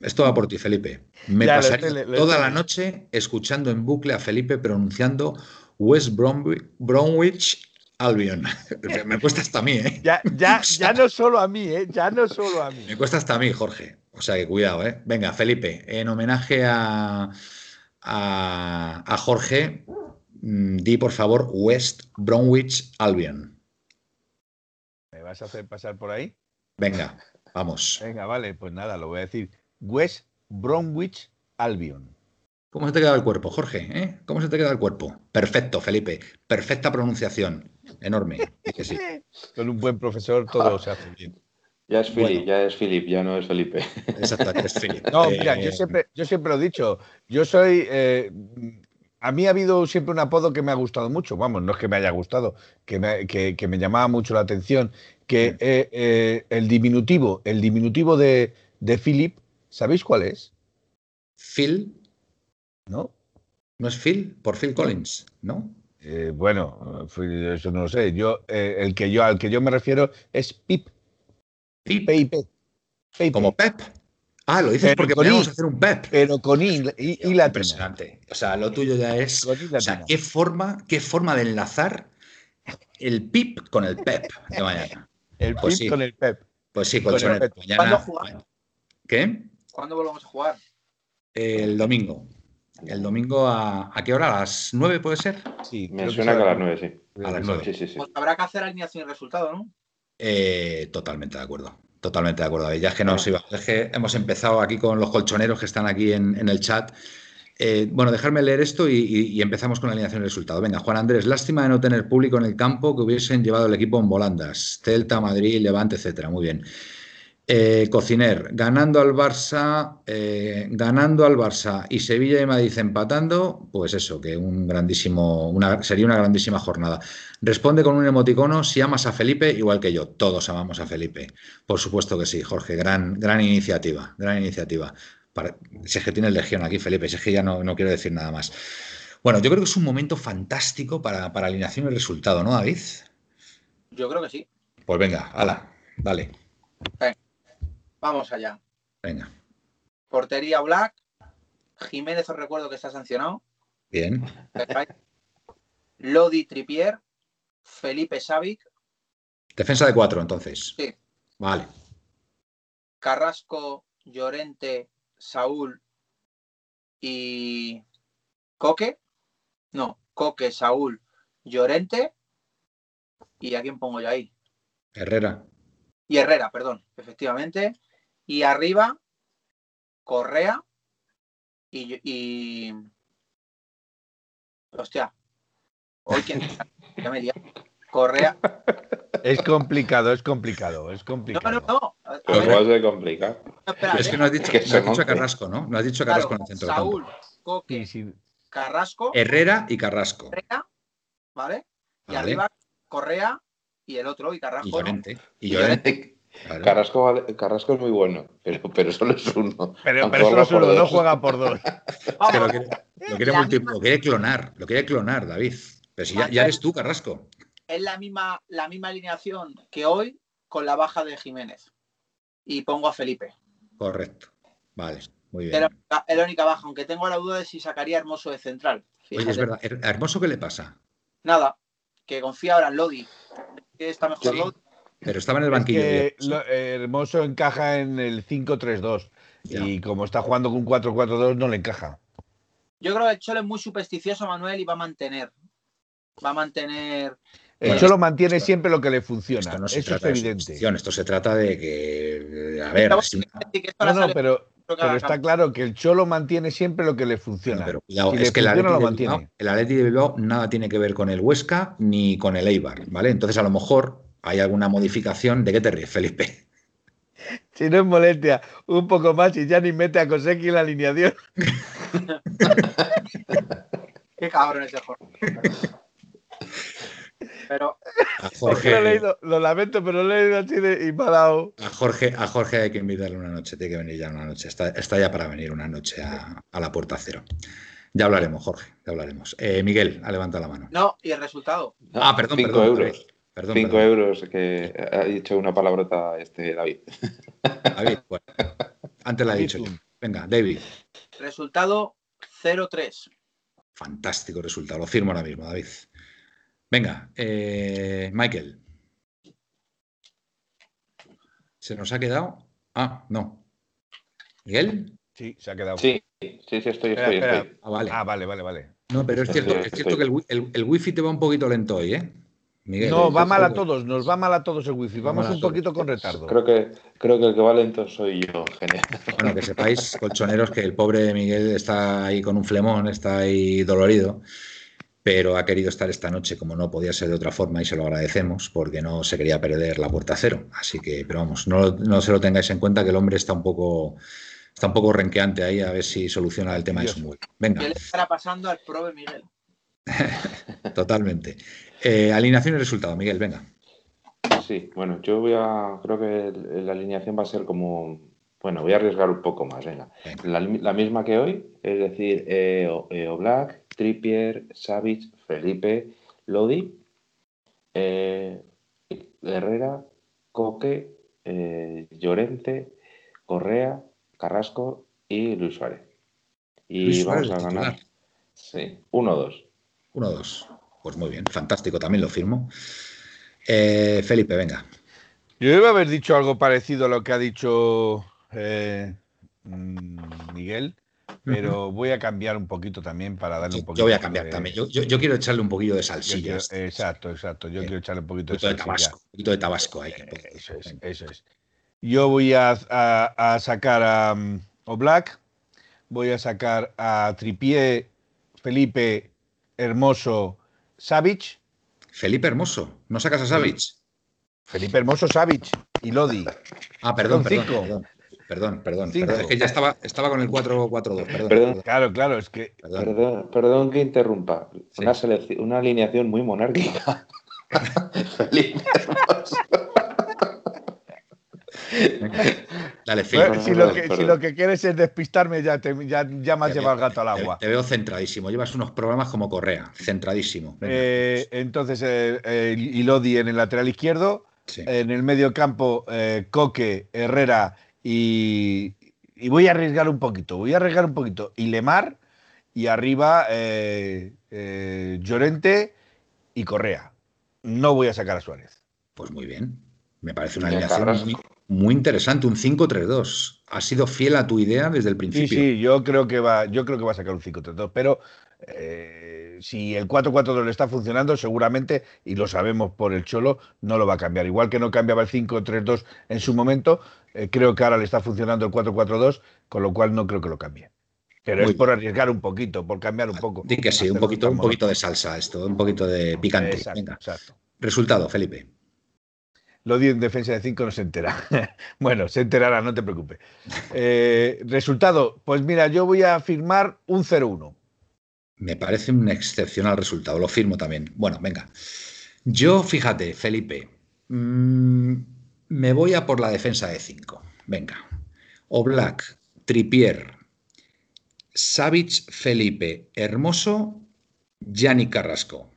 S1: esto va por ti, Felipe. Me pasaré toda la noche escuchando en bucle a Felipe pronunciando West Bromwich, Albion. Me cuesta hasta a mí, ¿eh?
S2: Ya, ya, ya no solo a mí, ¿eh? Ya no solo a mí.
S1: Me cuesta hasta a mí, Jorge. O sea que cuidado, ¿eh? Venga, Felipe, en homenaje a, a, a Jorge, mm, di por favor West Bromwich Albion.
S2: ¿Me vas a hacer pasar por ahí?
S1: Venga, vamos.
S2: Venga, vale, pues nada, lo voy a decir. West Bromwich Albion.
S1: ¿Cómo se te queda el cuerpo, Jorge? ¿Eh? ¿Cómo se te queda el cuerpo? Perfecto, Felipe. Perfecta pronunciación. Enorme.
S2: Con un buen profesor todo se hace bien.
S4: Ya es Philip, ya es Philip, ya no es Felipe.
S1: Exacto, es Philip.
S2: No, mira, yo, eh, siempre, yo siempre lo he dicho. Yo soy eh, a mí ha habido siempre un apodo que me ha gustado mucho, vamos, no es que me haya gustado, que me, que, me llamaba mucho la atención, que eh, eh, el diminutivo, el diminutivo de, de Philip, ¿sabéis cuál es?
S1: Phil,
S2: ¿No?
S1: ¿no es Phil? Por Phil Collins, ¿no?
S2: Eh, bueno, eso no lo sé. Yo, el que yo, al que yo me refiero es Pip.
S1: Pip.
S2: PIP.
S1: como Pep. Ah, lo dices
S2: Pero
S1: porque podríamos
S2: I.
S1: hacer un Pep.
S2: Pero con I.
S1: Impresionante. O sea, lo tuyo ya es. O sea, qué forma, qué forma de enlazar el Pip con el Pep de mañana.
S2: El
S1: pues
S2: Pip
S1: sí.
S2: con el Pep.
S1: Pues sí,
S2: Con el
S1: colchonero.
S2: Pep.
S1: Mañana.
S3: ¿Cuándo jugamos?
S1: ¿Qué?
S3: ¿Cuándo volvemos a jugar?
S1: El domingo. El domingo a, ¿a qué hora? ¿A las 9 puede ser?
S2: Sí,
S4: Me
S2: creo
S4: suena que a las nueve, sí.
S1: A las nueve.
S4: Sí, sí, sí.
S3: Pues habrá que hacer alineación y resultado, ¿no?
S1: Eh, totalmente de acuerdo. Totalmente de acuerdo. Ya es que nos. Es que hemos empezado aquí con los colchoneros que están aquí en, en el chat. Eh, bueno, dejarme leer esto y, empezamos con la alineación y resultado. Venga, Juan Andrés, lástima de no tener público en el campo que hubiesen llevado el equipo en volandas. Celta, Madrid, Levante, etcétera. Muy bien. Eh, Cociner, ganando al Barça, eh, ganando al Barça y Sevilla y Madrid empatando, pues eso, que un grandísimo, sería una grandísima jornada. Responde con un emoticono si amas a Felipe igual que yo. Todos amamos a Felipe. Por supuesto que sí, Jorge. Gran, gran iniciativa, gran iniciativa. Para- si es que tienes legión aquí, Felipe, si es que ya no, no quiero decir nada más. Bueno, yo creo que es un momento fantástico para, para alineación y resultado, ¿no, David?
S3: Yo creo que sí.
S1: Pues venga, ala, dale,
S3: Vamos allá.
S1: venga.
S3: Portería Black. Jiménez os recuerdo que está sancionado.
S1: Bien.
S3: Lodi Tripier. Felipe Savic.
S1: Defensa de cuatro, entonces.
S3: Sí.
S1: Vale.
S3: Carrasco, Llorente, Saúl y Coque. No, Coque, Saúl, Llorente. ¿Y a quién pongo yo ahí?
S1: Herrera.
S3: Y Herrera, perdón, efectivamente. Y arriba, Correa y. y... Hostia. Hoy quién. Ya me. Correa.
S2: Es complicado, es complicado, es
S3: No,
S2: complicado.
S3: no, no.
S4: Complica.
S3: no, espérate.
S1: Es que no has dicho,
S4: Que
S1: no has dicho. Carrasco, ¿no? No has dicho a Carrasco
S3: Claro,
S1: en el centro del
S3: Saúl,
S1: campo.
S3: Coque,
S2: Sí, sí.
S3: Carrasco,
S1: Herrera y Carrasco.
S3: Correa, ¿vale? Y
S1: Vale.
S3: arriba Correa y el otro, y Carrasco.
S1: Y
S3: ¿no?
S1: Llorente. Y
S3: Y
S1: Llorente. claro.
S4: Carrasco, vale- Carrasco es muy bueno, pero, pero solo es uno.
S2: Pero, pero no, solo,
S4: por
S2: no
S4: dos.
S2: juega por dos.
S1: Es
S3: Vamos,
S1: lo quiere, lo quiere multi- lo quiere clonar, lo quiere clonar, David. Pero si ya, ya eres tú, Carrasco.
S3: Es la misma, la misma alineación que hoy con la baja de Jiménez. Y pongo a Felipe.
S1: Correcto. Vale, muy
S3: Era
S1: bien.
S3: la- es la única baja, aunque tengo la duda de si sacaría a Hermoso de central.
S1: Oye, es verdad. Her- Hermoso, ¿qué le pasa?
S3: Nada, que confía ahora en Lodi. Que está mejor
S1: Sí.
S3: Lodi.
S1: Pero estaba en el
S2: Es
S1: banquillo.
S2: que
S1: Hermoso.
S2: lo- Hermoso encaja en el 5-3-2
S1: Ya.
S2: y como está jugando con 4-4-2 no le encaja.
S3: Yo creo que el Cholo es muy supersticioso, Manuel, y va a mantener. Va a mantener.
S2: El
S1: Bueno,
S2: Cholo mantiene
S1: esto-
S2: siempre lo que le funciona.
S1: Esto no se
S2: Eso es
S1: trata
S2: evidente.
S1: esto se trata de que, a ver, si-
S2: No, no, pero, está claro que el Cholo mantiene siempre lo que le funciona.
S1: pero cuidado,
S2: Si
S1: es
S2: le
S1: que el Atleti,
S2: lo
S1: de Bilbao,
S2: mantiene.
S1: el Atleti de Bilbao nada tiene que ver con el Huesca ni con el Eibar, ¿vale? Entonces a lo mejor hay alguna modificación. ¿De qué te ríes, Felipe?
S2: Si no es molestia, un poco más y ya ni mete a Koseki en la alineación.
S3: Qué cabrón ese Jorge. Pero
S1: A
S2: Es que
S1: Jorge,
S2: lo, he leído, lo lamento, pero lo he leído así de, y me ha dado.
S1: a Jorge, a Jorge hay que invitarle una noche, tiene que venir ya una noche. Está, está ya para venir una noche a, a la puerta cero. Ya hablaremos, Jorge, ya hablaremos. Eh, Miguel, ha levantado la mano.
S3: no, y el resultado.
S1: Ah, perdón,
S4: Cinco
S1: perdón,
S4: euros.
S1: Perdón,
S4: Cinco
S1: perdón.
S4: euros que ha dicho una palabrota este David.
S1: David, bueno, antes la he dicho yo. Venga, David.
S3: Resultado 0-3.
S1: Fantástico resultado, lo firmo ahora mismo, David. Venga, eh, Michael. ¿Se nos ha quedado? Ah, no. ¿Miguel?
S2: Sí, se ha quedado.
S4: Sí, sí, sí, estoy,
S2: Espera,
S4: estoy,
S2: espera.
S4: estoy.
S1: Ah, vale.
S2: Ah, vale, vale, vale.
S1: No, pero es cierto, es cierto que el, el- el wifi te va un poquito lento hoy, ¿eh? Miguel.
S2: No, va mal a todos, nos va mal a todos el wifi.
S1: Va
S2: Vamos un poquito con retardo.
S4: Creo que, creo que el que va lento soy yo, genial.
S1: Bueno, que sepáis, colchoneros, que el pobre Miguel está ahí con un flemón, está ahí dolorido, pero ha querido estar esta noche como no podía ser de otra forma y se lo agradecemos porque no se quería perder la puerta cero. Así que, pero vamos, no, no se lo tengáis en cuenta que el hombre está un poco, está un poco renqueante ahí a ver si soluciona el tema de su mujer. Venga,
S3: ¿Qué le estará pasando al prove Miguel?
S1: totalmente. Eh, alineación y resultado, Miguel, venga.
S4: sí. Bueno, yo voy a. Creo que la alineación va a ser como. Bueno, voy a arriesgar un poco más, venga. La, misma que hoy, es decir, eh, eh Oblak, Trippier, Savic, Felipe, Lodi, eh, Herrera, Coque, eh, Llorente, Correa, Carrasco y Luis Suárez. Y vamos a ganar. Sí, 1-2.
S1: 1-2. Pues muy bien, fantástico, también lo firmo. Eh, Felipe, venga.
S2: Yo iba a haber dicho algo parecido a lo que ha dicho eh, mm, Miguel, pero voy a cambiar un poquito también para darle un poquito.
S1: Yo voy a cambiar también. Yo, quiero echarle un poquito de salsilla.
S2: exacto, exacto. Yo quiero echarle un poquito,
S1: de, Tabasco. Un poquito de Tabasco ahí.
S2: Eh, eso es, eso es. Yo voy a, sacar a um, Oblak, voy a sacar a Tripié, Felipe, Hermoso, Savic.
S1: Felipe Hermoso, ¿no sacas a Savic?
S2: Felipe Hermoso, Savic y Lodi.
S1: Ah, perdón, perdón, perdón, perdón, Es que ya estaba, estaba con el 4-4-2. Perdón,
S2: Claro, claro, es que.
S4: Perdón, perdón que interrumpa. Una, una alineación muy monárquica. Felipe.
S2: Dale, si, lo que, quieres es despistarme, ya, te, ya, ya me has llevado el gato al agua.
S1: Te, veo centradísimo. Llevas unos programas como Correa, centradísimo.
S2: Eh, entonces, eh, Ilodi en el lateral izquierdo. En el medio campo, eh, Coque, Herrera y, y, voy a arriesgar un poquito. Voy a arriesgar un poquito. Y Lemar y arriba Llorente y Correa. No voy a sacar a Suárez.
S1: Pues muy bien. Me parece una alineación muy, muy interesante, un 5-3-2. Ha sido fiel a tu idea desde el principio.
S2: Sí, sí, yo creo que va, yo creo que va a sacar un 5-3-2, pero eh, si el 4-4-2 le está funcionando, seguramente, y lo sabemos por el Cholo, no lo va a cambiar. Igual que no cambiaba el 5-3-2 en su momento, eh, creo que ahora le está funcionando el 4-4-2, con lo cual no creo que lo cambie. Pero es por arriesgar un poquito, por cambiar un poco.
S1: Di que sí, un poquito, un poquito de salsa esto, un poquito de picante. exacto. Resultado, Felipe.
S2: Lo di en defensa de 5, no se entera. bueno, se enterará, no te preocupes. Eh, resultado, pues mira, yo voy a firmar un 0-1.
S1: Me parece un excepcional resultado, lo firmo también. Bueno, venga. Yo, fíjate, Felipe, mm, me voy a por la defensa de 5. Venga. Oblak, Tripier, Savic, Felipe, Hermoso, Yanni Carrasco.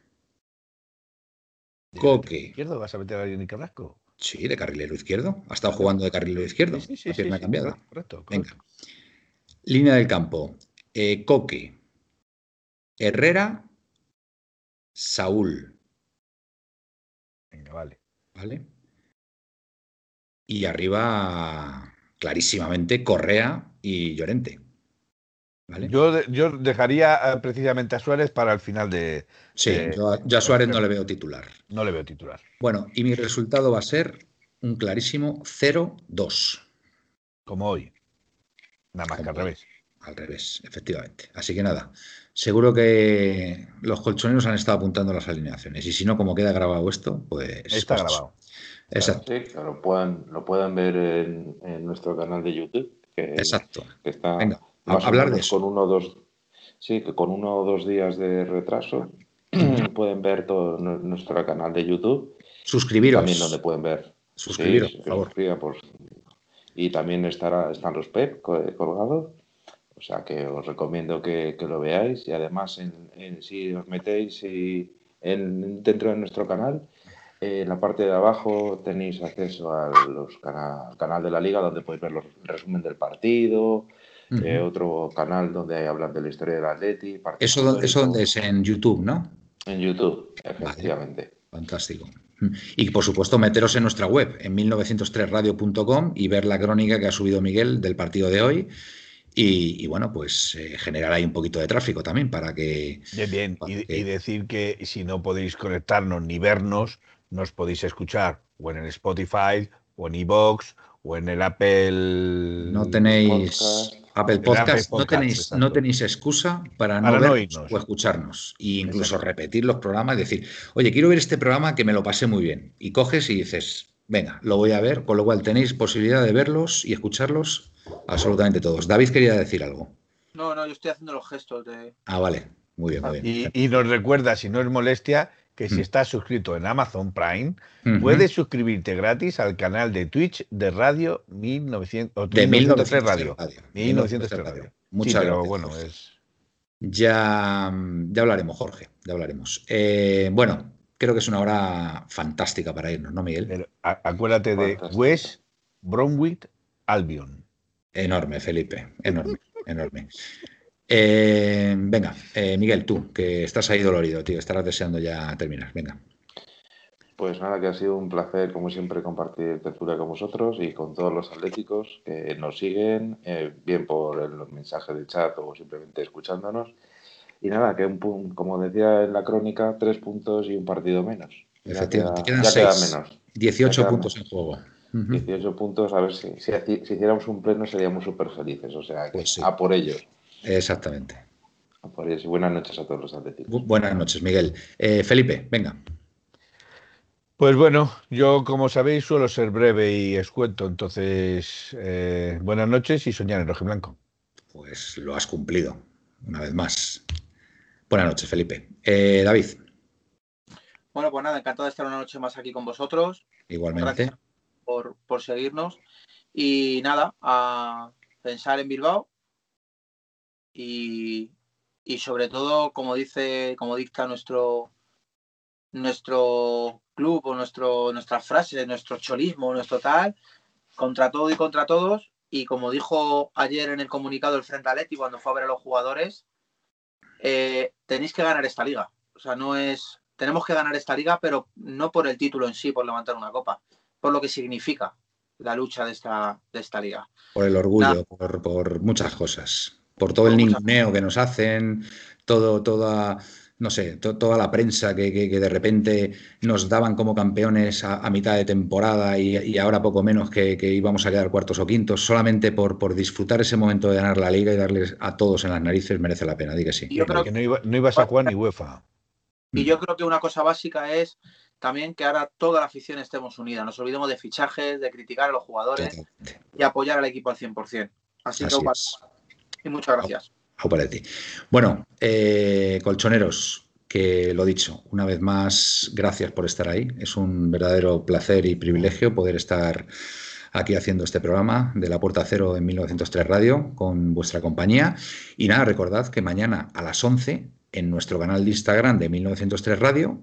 S1: Coque.
S2: ¿Izquierdo vas a meter a Yanni Carrasco?
S1: Sí, de carrilero izquierdo. Ha estado jugando de carrilero izquierdo. Sí, sí, sí, sí cambiado. Correcto, Venga. Línea del campo. Eh, Coque. Herrera. Saúl.
S2: Venga, vale.
S1: Vale. Y arriba, clarísimamente, Correa y Llorente.
S2: Yo, yo dejaría eh, precisamente a Suárez para el final de.
S1: Sí, yo, a, Suárez no le veo titular.
S2: No le veo titular.
S1: Bueno, y mi resultado va a ser un clarísimo 0-2.
S2: Como hoy. Nada más que al revés.
S1: Al revés, efectivamente. Así que nada, seguro que los colchoneros han estado apuntando las alineaciones. Y si no, como queda grabado esto, pues.
S2: Está pues grabado.
S1: Exacto.
S4: Sí, lo pueden, lo pueden ver en, nuestro canal de YouTube.
S1: Exacto.
S4: Que está,
S1: Venga hablar de eso.
S4: Con uno o dos, sí, que con uno o dos días de retraso pueden ver todo nuestro canal de YouTube.
S1: Suscribiros.
S4: También donde pueden ver.
S1: Suscribiros, por favor.
S4: y también estará, están los PEP colgados. O sea que os recomiendo que, lo veáis. Y además, en, si os metéis y en, dentro de nuestro canal, en la parte de abajo tenéis acceso al canal de la liga donde podéis ver los resumen del partido, eh, otro canal donde hablan de la historia del Atleti.
S1: Eso, eso donde es en YouTube, ¿no?
S4: En YouTube, efectivamente.
S1: fantástico. Y por supuesto, meteros en nuestra web, en 1903radio.com y ver la crónica que ha subido Miguel del partido de hoy. Y, bueno, pues eh, generar ahí un poquito de tráfico también para que.
S2: Bien, bien. y, decir que si no podéis conectarnos ni vernos, nos podéis escuchar o en Spotify o en iBox o en el Apple.
S1: No tenéis. Apple Podcast, no, tenéis, no tenéis excusa para, no, vernos o escucharnos. E incluso repetir los programas y decir, oye, quiero ver este programa que me lo pasé muy bien. Y coges y dices, venga, lo voy a ver, con lo cual tenéis posibilidad de verlos y escucharlos absolutamente todos. David quería decir algo.
S3: No, no, yo estoy haciendo los gestos de.
S1: Ah, vale. Muy bien, muy
S2: bien. Y, y nos recuerda, si no es molestia, que si
S1: Mm.
S2: estás suscrito en Amazon Prime, puedes suscribirte gratis al canal de Twitch de Radio 1900, o
S1: De
S2: 1903
S1: 1903
S2: Radio.
S1: Radio.
S2: 1903 Radio.
S1: Muchas
S2: sí, pero
S1: gracias,
S2: bueno, es.
S1: Ya, ya hablaremos, Jorge, ya hablaremos. Eh, bueno, creo que es una hora fantástica para irnos, ¿no, Miguel?
S2: pero acuérdate de. West Bromwich Albion.
S1: Enorme, Felipe, enorme, enorme. Eh, venga, eh, Miguel, tú, que estás ahí dolorido, tío, estarás deseando ya terminar. Venga.
S4: Pues nada, que ha sido un placer, como siempre, compartir tertulia con vosotros y con todos los atléticos que nos siguen, eh, bien por el mensaje de chat o simplemente escuchándonos. Y nada, que un pun- como decía en la crónica, tres puntos y un partido menos. Ya
S1: Efectivamente,
S4: queda-
S1: quedan
S4: ya queda
S1: seis.
S4: menos.
S1: 18
S4: Ya
S1: puntos en
S4: quedamos.
S1: juego. Ujú.
S4: 18 puntos, a ver si, si, hiciéramos un pleno seríamos súper felices. O sea,
S1: Pues sí.
S4: a por ellos.
S1: Exactamente.
S4: A por ellos. Y buenas noches a todos los atléticos.
S1: Bu- buenas noches, Miguel. Eh, Felipe, venga.
S2: Pues bueno, yo como sabéis suelo ser breve y escueto, entonces eh, buenas noches y soñar en rojo y blanco.
S1: Pues lo has cumplido, una vez más. Buenas noches, Felipe. Eh, David,
S3: Bueno, pues nada, encantado de estar una noche más aquí con vosotros.
S1: igualmente.
S3: Gracias por, por seguirnos. Y nada, a pensar en Bilbao. Y, y sobre todo, como dice, como dicta nuestro nuestro club o nuestro, nuestras frases, nuestro cholismo, nuestro tal, contra todo y contra todos. Y como dijo ayer en el comunicado el Frente Atleti cuando fue a ver a los jugadores, eh, tenéis que ganar esta liga. O sea, no es. Tenemos que ganar esta liga, pero no por el título en sí, por levantar una copa, por lo que significa la lucha de esta, de esta liga.
S1: Por el orgullo, por, por muchas cosas. Por todo el
S3: Por
S1: ninguneo que nos hacen, todo, toda, no sé, to- toda la prensa que, que- que de repente nos daban como campeones a, a mitad de temporada y, y ahora poco menos que, que íbamos a quedar cuartos o quintos, solamente por, por disfrutar ese momento de ganar la liga y darles a todos en las narices merece la pena, di que sí.
S3: Y yo creo
S2: Que no, iba- no ibas a jugar ni UEFA.
S3: Y yo creo que una cosa básica es también que ahora toda la afición estemos unida. Nos olvidemos de fichajes, de criticar a los jugadores y apoyar al equipo al 100%. Así,
S1: Así
S3: que
S1: es.
S3: y muchas gracias.
S1: Au paletti. Bueno, eh, colchoneros, que lo dicho, una vez más, gracias por estar ahí. Es un verdadero placer y privilegio poder estar aquí haciendo este programa de la Puerta Cero en 1903 Radio con vuestra compañía. Y nada, recordad que mañana a las 11 en nuestro canal de Instagram de 1903 Radio,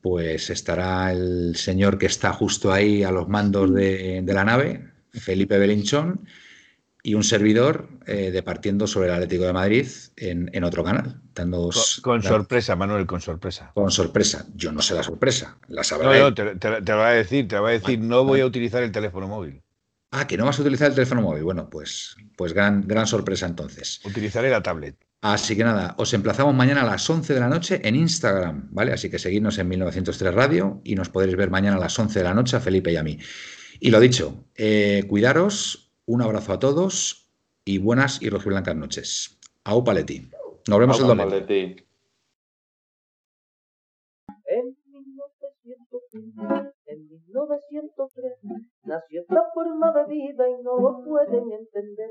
S1: pues estará el señor que está justo ahí a los mandos de la nave, Felipe Belinchón, y un servidor eh, departiendo sobre el Atlético de Madrid en, en otro canal, dando
S2: Con, con sorpresa, Manuel, con sorpresa.
S1: con sorpresa. Yo no sé la sorpresa, la sabrá
S2: No,
S1: él.
S2: no, te, te- te lo va a decir, te lo va a decir, no voy a utilizar el teléfono móvil.
S1: Ah, que no vas a utilizar el teléfono móvil. Bueno, pues, pues gran, gran sorpresa entonces.
S2: Utilizaré la tablet.
S1: Así que nada, os emplazamos mañana a las 11 de la noche en Instagram, ¿vale? Así que seguidnos en 1903 Radio y nos podréis ver mañana a las 11 de la noche a Felipe y a mí. Y lo dicho, eh, cuidaros, un abrazo a todos y buenas y rojiblancas noches. Au Paletti. Nos vemos el
S4: Vamos,
S1: domingo.
S4: Atleti.
S5: En 1903, en 1903, nació esta forma de vida y no lo pueden entender.